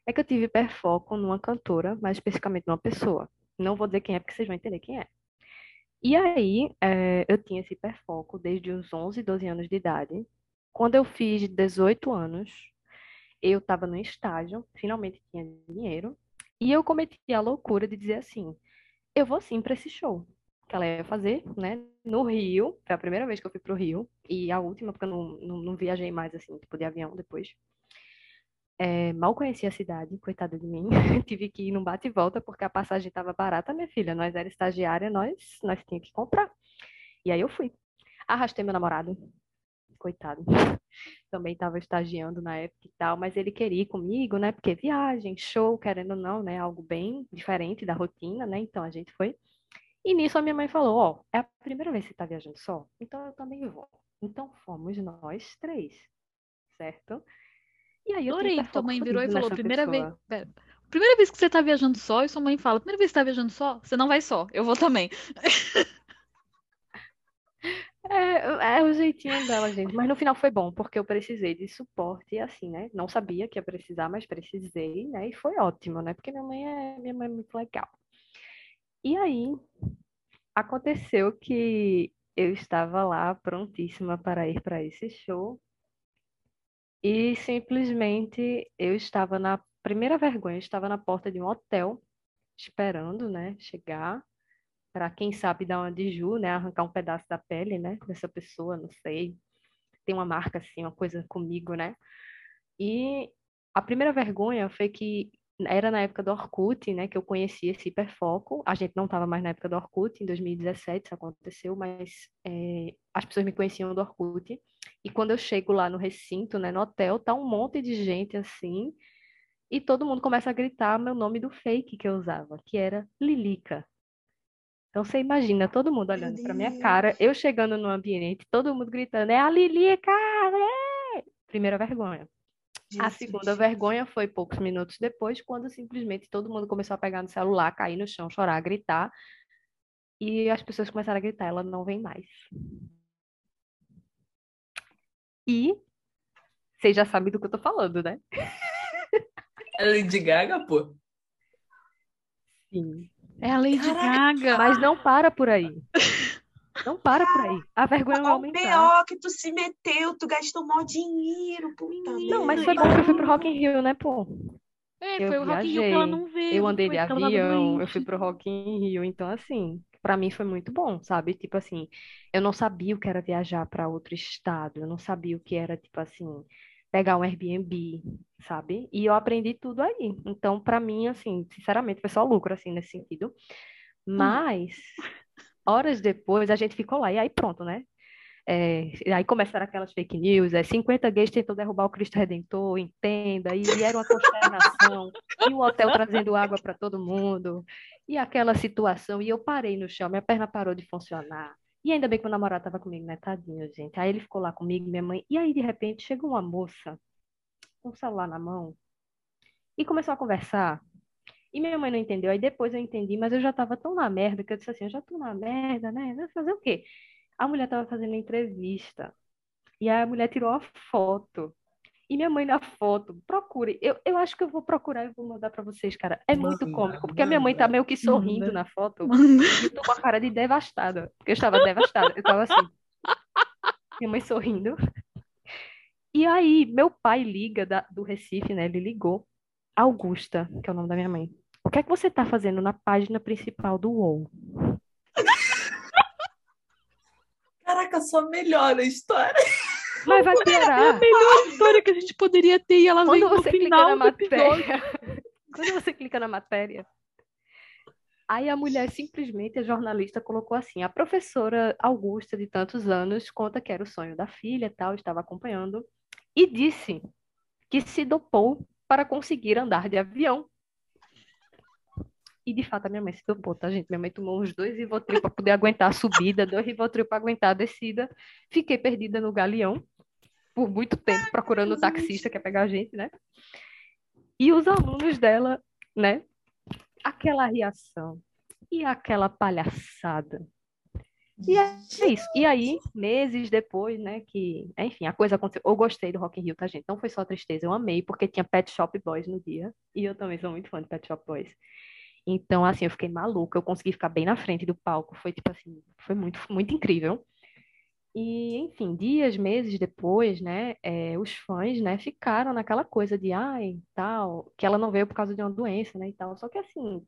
é que eu tive hiperfoco numa cantora, mais especificamente numa pessoa. Não vou dizer quem é, porque vocês vão entender quem é. E aí, eh, eu tinha esse hiperfoco desde os 11, 12 anos de idade. Quando eu fiz 18 anos, eu estava no estágio, finalmente tinha dinheiro, e eu cometi a loucura de dizer assim: eu vou sim para esse show que ela ia fazer, né, no Rio. Foi a primeira vez que eu fui pro Rio, e a última, porque eu não, não, não viajei mais, assim, tipo, de avião depois. É, mal conhecia a cidade, coitada de mim. Tive que ir num bate e volta porque a passagem estava barata, minha filha. Nós era estagiária, nós, nós tínhamos que comprar. E aí eu fui. Arrastei meu namorado, coitado. Também estava estagiando na época e tal, mas ele queria ir comigo, né? Porque viagem, show, querendo ou não, né? Algo bem diferente da rotina, né? Então a gente foi. E nisso a minha mãe falou: Ó, é a primeira vez que você tá viajando só? Então eu também vou. Então fomos nós três, certo? E aí eu que tua mãe virou e falou: primeira vez. Pera, primeira vez que você tá viajando só, e sua mãe fala: primeira vez que você tá viajando só, você não vai só, eu vou também. É, é o jeitinho dela, gente. Mas no final foi bom, porque eu precisei de suporte, e assim, né? Não sabia que ia precisar, mas precisei, né? E foi ótimo, né? Porque minha mãe é, minha mãe é muito legal. E aí, aconteceu que eu estava lá prontíssima para ir para esse show. E simplesmente eu estava na primeira vergonha, estava na porta de um hotel, esperando, né, chegar para quem sabe dar uma de Ju, né, arrancar um pedaço da pele, né, dessa pessoa, não sei. Tem uma marca assim, uma coisa comigo, né? E a primeira vergonha foi que era na época do Orkut, né, que eu conheci esse hiperfoco. A gente não estava mais na época do Orkut, em 2017 isso aconteceu, mas é, as pessoas me conheciam do Orkut. E quando eu chego lá no recinto, né, no hotel, tá um monte de gente assim, e todo mundo começa a gritar meu nome do fake que eu usava, que era Lilica. Então você imagina todo mundo olhando para minha cara, eu chegando no ambiente, todo mundo gritando, é a Lilica! É! Primeira vergonha. A segunda vergonha foi poucos minutos depois, quando simplesmente todo mundo começou a pegar no celular, cair no chão, chorar, gritar. E as pessoas começaram a gritar, ela não vem mais. E vocês já sabem do que eu tô falando, né? É Lady Gaga, pô. Sim. É a Lady Caraca. Gaga. Mas não para por aí. Não para por aí. A vergonha vai Ó, o aumentar. BO que tu se meteu, tu gastou mó dinheiro, puta Não, mas foi bom que eu fui pro Rock in Rio, né, pô? É, Eu foi o Rock in Rio que ela não veio. Eu andei de avião, eu fui pro Rock in Rio, então assim, pra mim foi muito bom, sabe? Tipo assim, eu não sabia o que era viajar pra outro estado, eu não sabia o que era, tipo assim, pegar um Airbnb, sabe? E eu aprendi tudo aí. Então, pra mim, assim, sinceramente, foi só lucro, assim, nesse sentido. Mas, horas depois, a gente ficou lá, e aí pronto, né? É, aí começaram aquelas fake news, é, 50 gays tentou derrubar o Cristo Redentor, entenda, e, e era uma consternação, e o hotel trazendo água para todo mundo, e aquela situação, e eu parei no chão, minha perna parou de funcionar. E ainda bem que meu namorado estava comigo, né? Tadinho, gente. Aí ele ficou lá comigo, minha mãe, e aí de repente chegou uma moça com o celular na mão e começou a conversar. E minha mãe não entendeu. Aí depois eu entendi, mas eu já estava tão na merda que eu disse assim: eu já tô na merda, né? Vai fazer o quê? A mulher estava fazendo entrevista. E aí a mulher tirou a foto. E minha mãe na foto, procure. Eu, eu acho que eu vou procurar e vou mandar para vocês, cara. É muito Manda, cômico, porque a minha mãe tá manda, meio que sorrindo manda. na foto. Manda. E eu tô com a cara de devastada. Porque eu estava devastada. Eu tava assim. Minha mãe sorrindo. E aí, meu pai liga da- do Recife, né? Ele ligou. Augusta, que é o nome da minha mãe. O que é que você tá fazendo na página principal do UOL? Caraca, só melhora a história. Mas vai É a piorar. melhor história que a gente poderia ter e ela vem Quando no você clica final na matéria, quando você clica na matéria, aí a mulher simplesmente, a jornalista, colocou assim: a professora Augusta, de tantos anos, conta que era o sonho da filha, e tal, estava acompanhando, e disse que se dopou para conseguir andar de avião. E de fato a minha mãe se dopou, tá, gente? Minha mãe tomou uns dois Rivotril para poder aguentar a subida, dois Rivotril para aguentar a descida. Fiquei perdida no galeão por muito tempo procurando o taxista que ia pegar a gente, né? E os alunos dela, né? Aquela reação e aquela palhaçada. E é isso. E aí, meses depois, né, que, enfim, a coisa aconteceu. Eu gostei do Rock in Rio, tá, gente? Não foi só tristeza, eu amei, porque tinha Pet Shop Boys no dia. E eu também sou muito fã de Pet Shop Boys. Então, assim, eu fiquei maluca, eu consegui ficar bem na frente do palco. Foi, tipo assim, foi muito, muito incrível. E, enfim, dias, meses depois, né, é, os fãs, né, ficaram naquela coisa de, ai, tal, que ela não veio por causa de uma doença, né, e tal. Só que, assim,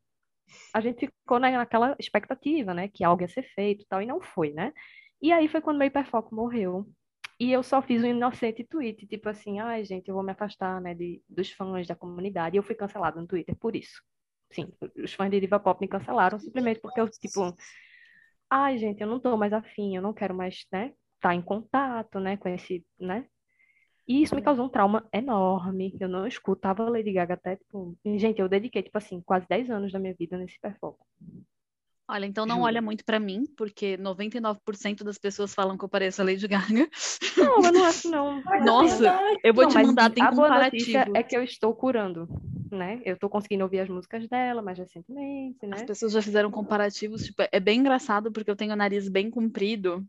a gente ficou na- naquela expectativa, né, que algo ia ser feito tal, e não foi, né? E aí foi quando meu hiperfoco morreu. E eu só fiz um inocente tweet, tipo assim, ai, gente, eu vou me afastar, né, de, dos fãs da comunidade. E eu fui cancelada no Twitter por isso. Sim, os fãs de Diva Pop me cancelaram simplesmente porque eu, tipo, ai, gente, eu não tô mais afim, eu não quero mais, né, estar em contato, né, com esse, né? E isso me causou um trauma enorme. Eu não escutava Lady Gaga até, tipo, gente, eu dediquei, tipo assim, quase 10 anos da minha vida nesse hiperfoco. Olha, então não Juro. olha muito pra mim, porque 99% das pessoas falam que eu pareço a Lady Gaga. Não, eu não acho, não. Nossa, eu vou Não, te mandar, tem a boa notícia comparativo. é que eu estou curando, né? Eu estou conseguindo ouvir as músicas dela mais recentemente, né? As pessoas já fizeram comparativos, tipo, é bem engraçado porque eu tenho o nariz bem comprido.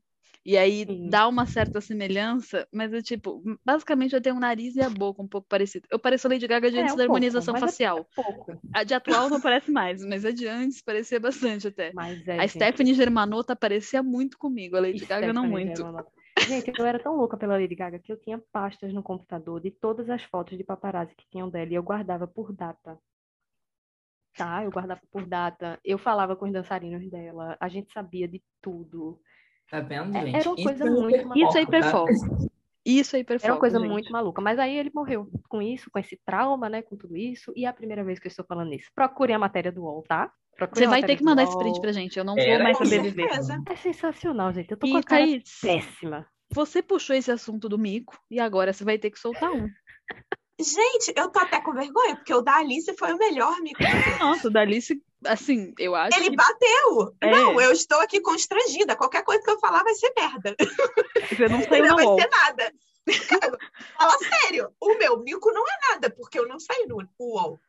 E aí Sim. dá uma certa semelhança, mas eu, tipo, basicamente eu tenho o nariz e a boca um pouco parecido. Eu pareço a Lady Gaga de É, antes um da pouco, harmonização é facial. pouco. A de atual não parece mais, mas a de antes parecia bastante até. Mas é, A gente, Stephanie Germanotta parecia muito comigo, a Lady Gaga não muito. Germanotta. Gente, eu era tão louca pela Lady Gaga que eu tinha pastas no computador de todas as fotos de paparazzi que tinham dela e eu guardava por data. Tá? Eu guardava por data. Eu falava com os dançarinos dela. A gente sabia de tudo. Tá vendo, É- gente? era uma Isso coisa é muito hiperfoco, Isso é tá? hiperfoco. Isso é hiperfoco, Era uma coisa gente. muito maluca. Mas aí ele morreu com isso, com esse trauma, né? Com tudo isso. E é a primeira vez que eu estou falando isso. Procurem a matéria do UOL, tá? Procurem Você a vai matéria ter que do mandar esse print pra gente, eu não Era vou mais Com saber viver. É sensacional, gente. Eu tô com E a cara Thaís, péssima. você puxou esse assunto do mico e agora você vai ter que soltar um. Gente, eu tô até com vergonha, porque o da Alice foi o melhor todos. Nossa, o da Alice, assim, eu acho Ele que bateu! É. Não, eu estou aqui constrangida. Qualquer coisa que eu falar vai ser merda. você não saiu Não vai ser nada. Cara, Fala sério, o meu mico não é nada, porque eu não saí no UOL.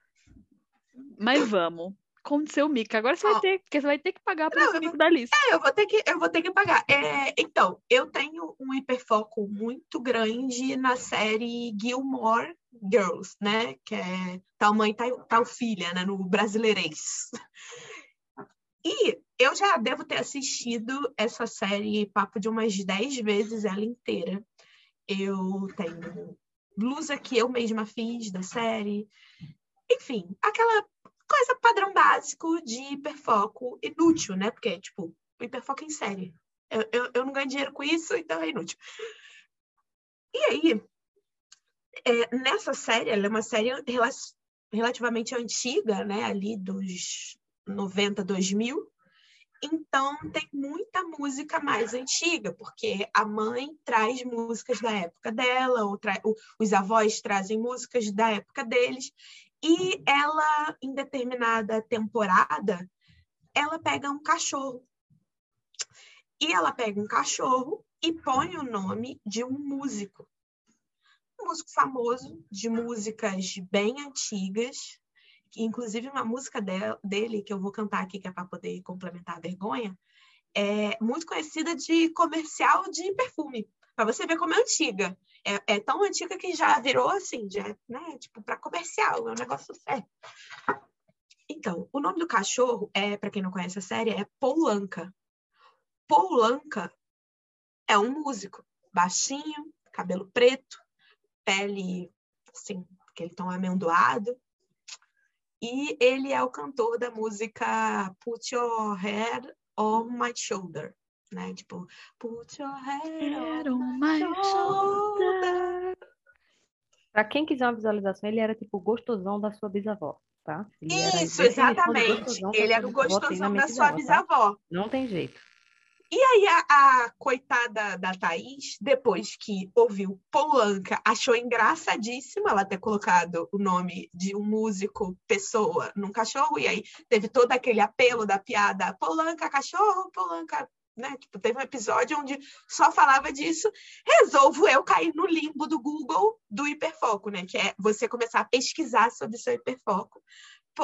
Mas vamos. Conte seu mico. Agora você vai ter, você vai ter que pagar por Não, esse eu mico da Alice. É, eu vou ter que, eu vou ter que pagar. É, então, eu tenho um hiperfoco muito grande na série Gilmore Girls, né? Que é tal mãe, tal, tal filha, né? No brasileirês. E eu já devo ter assistido essa série papo de umas 10 vezes ela inteira. Eu tenho blusa que eu mesma fiz da série. Enfim, aquela coisa padrão básico de hiperfoco inútil, né? Porque, tipo, o hiperfoco em série. Eu, eu, eu não ganho dinheiro com isso, então é inútil. E aí, é, nessa série, ela é uma série rela- relativamente antiga, né? Ali dos 90, 2000. Então, tem muita música mais antiga, porque a mãe traz músicas da época dela, ou os avós trazem músicas da época deles. E ela, em determinada temporada, ela pega um cachorro. E ela pega um cachorro e põe o nome de um músico. Músico famoso, de músicas bem antigas. Inclusive, uma música de- dele, que eu vou cantar aqui, que é para poder complementar a vergonha, é muito conhecida de comercial de perfume. Para você ver como é antiga. É, é tão antiga que já virou assim, já, né? Tipo, para comercial, é um negócio sério. Então, o nome do cachorro é, para quem não conhece a série, é. Paul Anka é um músico, baixinho, cabelo preto, pele assim, aquele tom amendoado. E ele é o cantor da música Put Your Head on My Shoulder, né? Tipo, put your head on my shoulder. Pra quem quiser uma visualização, ele era tipo gostosão da sua bisavó, tá? Ele era Isso, de exatamente. Ele era o bisavó gostosão da sua dela, tá? bisavó. Não tem jeito. E aí a, a coitada da Thaís, depois que ouviu Polanca, achou engraçadíssimo ela ter colocado o nome de um músico, pessoa, num cachorro, e aí teve todo aquele apelo da piada Polanca, cachorro, Polanca, né? Tipo, teve um episódio onde só falava disso. Resolvo eu cair no limbo do Google do hiperfoco, né? Que é você começar a pesquisar sobre seu hiperfoco.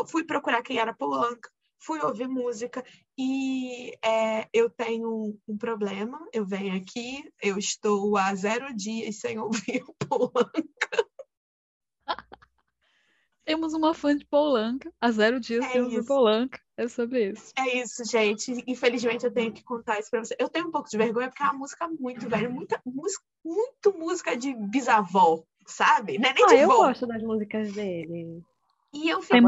Fui procurar quem era Polanca, fui ouvir música e é, eu tenho um, problema. Eu venho aqui, eu estou há zero dias sem ouvir o Polanca. Temos uma fã de Polanca. Há zero dias É temos isso. Polanca. É sobre isso. É isso, gente. Infelizmente eu tenho que contar isso pra você. Eu tenho um pouco de vergonha porque é uma música muito velha, muita música, muito música de bisavó, sabe? Não é nem Ah, de eu vó. gosto das músicas dele. E eu fiquei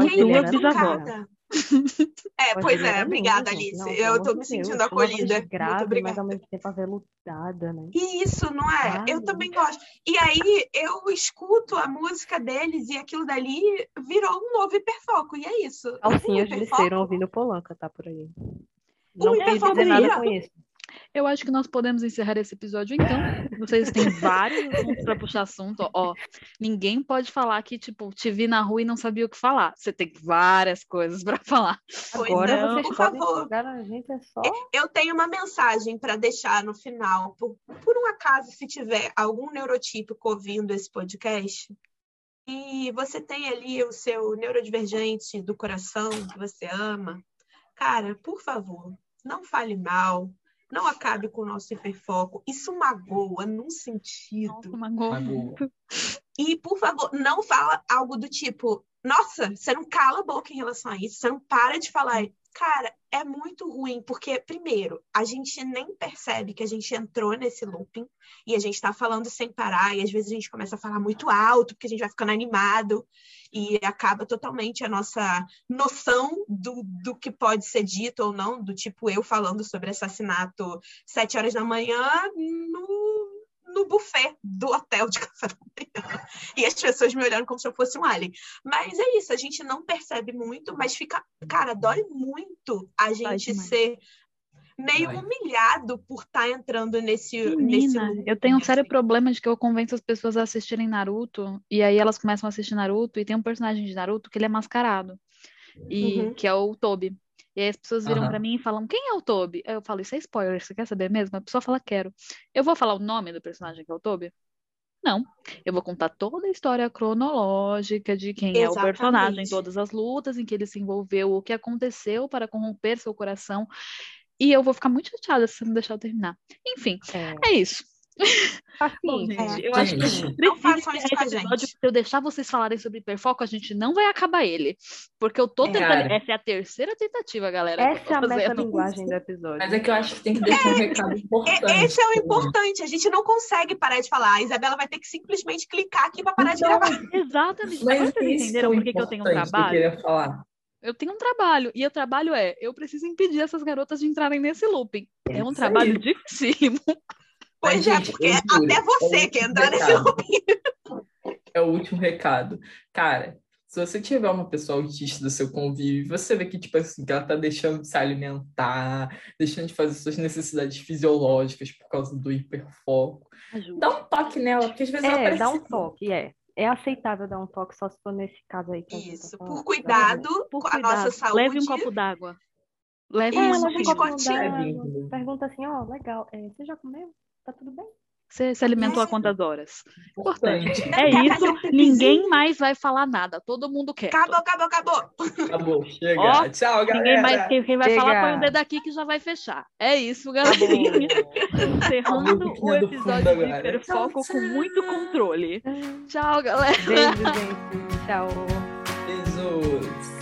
chocada. É, pois é, obrigada. Alice. Não, eu tô me Deus, sentindo voz acolhida. grave, Muito mas obrigada. ao mesmo tempo aveludada, né? E Isso, não é? Eu também gosto. E aí eu escuto a música deles e aquilo dali virou um novo hiperfoco. E é isso. Calcinhas Um de cera ouvindo Polanca, tá por aí. Não quis hiperfoco dizer nada com isso. Eu acho que nós podemos encerrar esse episódio então. Vocês têm vários assuntos para puxar assunto. Ó, ninguém pode falar que, tipo, te vi na rua e não sabia o que falar. Você tem várias coisas para falar. Pois Agora não, vocês por podem favor. chegar a gente, é só. Eu tenho uma mensagem para deixar no final. Por, por um acaso, se tiver algum neurotípico ouvindo esse podcast, e você tem ali o seu neurodivergente do coração que você ama, cara, por favor, não fale mal, não acabe com o nosso hiperfoco. Isso magoa num sentido. Nossa, magoa. E, por favor, não fala algo do tipo, nossa, você não cala a boca em relação a isso, você não para de falar. Cara, é muito ruim, porque, primeiro, a gente nem percebe que a gente entrou nesse looping e a gente tá falando sem parar, e às vezes a gente começa a falar muito alto, porque a gente vai ficando animado, e acaba totalmente a nossa noção do, do que pode ser dito ou não, do tipo eu falando sobre assassinato sete horas da manhã no, no buffet do hotel de café da manhã. E as pessoas me olhando como se eu fosse um alien. Mas é isso, a gente não percebe muito, mas fica. Cara, dói muito a gente ser meio humilhado por estar entrando nesse. nesse Menina, looping, eu tenho um sério assim. problema de que eu convenço as pessoas a assistirem Naruto, e aí elas começam a assistir Naruto, e tem um personagem de Naruto que ele é mascarado, e Uhum. que é o Tobi. E aí as pessoas viram Aham. pra mim e falam, quem é o Tobi? Aí eu falo, isso é spoiler, você quer saber mesmo? A pessoa fala, quero. Eu vou falar o nome do personagem que é o Tobi? Não. Eu vou contar toda a história cronológica de quem é o personagem, Exatamente. todas as lutas em que ele se envolveu, o que aconteceu para corromper seu coração. E eu vou ficar muito chateada se você não deixar eu terminar. Enfim, É, é isso. Bom, gente, É. eu acho que a Gente, gente não façam isso com a esse episódio, gente. Se eu deixar vocês falarem sobre hiperfoco, a gente não vai acabar ele. Porque eu tô É. tentando. Cara. Essa é a terceira tentativa, galera. eu essa é a metalinguagem do episódio. Mas é que eu acho que tem que deixar um recado E- importante. Esse é o importante, a gente não consegue parar de falar. A Isabela vai ter que simplesmente clicar aqui para parar de Então, gravar. Exatamente. Mas Agora vocês é entenderam o por que, eu tenho um importante que eu trabalho? queria falar. Eu tenho um trabalho. E o trabalho é: eu preciso impedir essas garotas de entrarem nesse looping. É um trabalho dificílimo. Pois Mas, é, gente, porque até você é o quer último entrar nesse recado. looping. É o último recado. Cara, se você tiver uma pessoa autista do seu convívio, você vê que, tipo assim, que ela tá deixando de se alimentar, deixando de fazer suas necessidades fisiológicas por causa do hiperfoco, Ajuda. dá um toque nela, porque às vezes ela É, dá um toque, é. É aceitável dar um toque só se for nesse caso aí que a gente Isso, tá por cuidado Por com a cuidado, nossa saúde. leve um copo d'água. Leve Isso, um copo d'água. Pergunta assim, ó, legal, é, você já comeu? Tá tudo bem? Você se alimentou há É. quantas horas? Importante. Importante. É isso, ninguém mais vai falar nada. Todo mundo quer. Acabou, acabou, acabou. Acabou, chega. Ó, Tchau, galera. Ninguém mais, quem, quem vai Chega. falar põe o dedo aqui que já vai fechar. É isso, galerinha. Encerrando o episódio de. Hiperfoco com muito controle. Tchau, galera. Beijo, gente. Tchau. Beijos.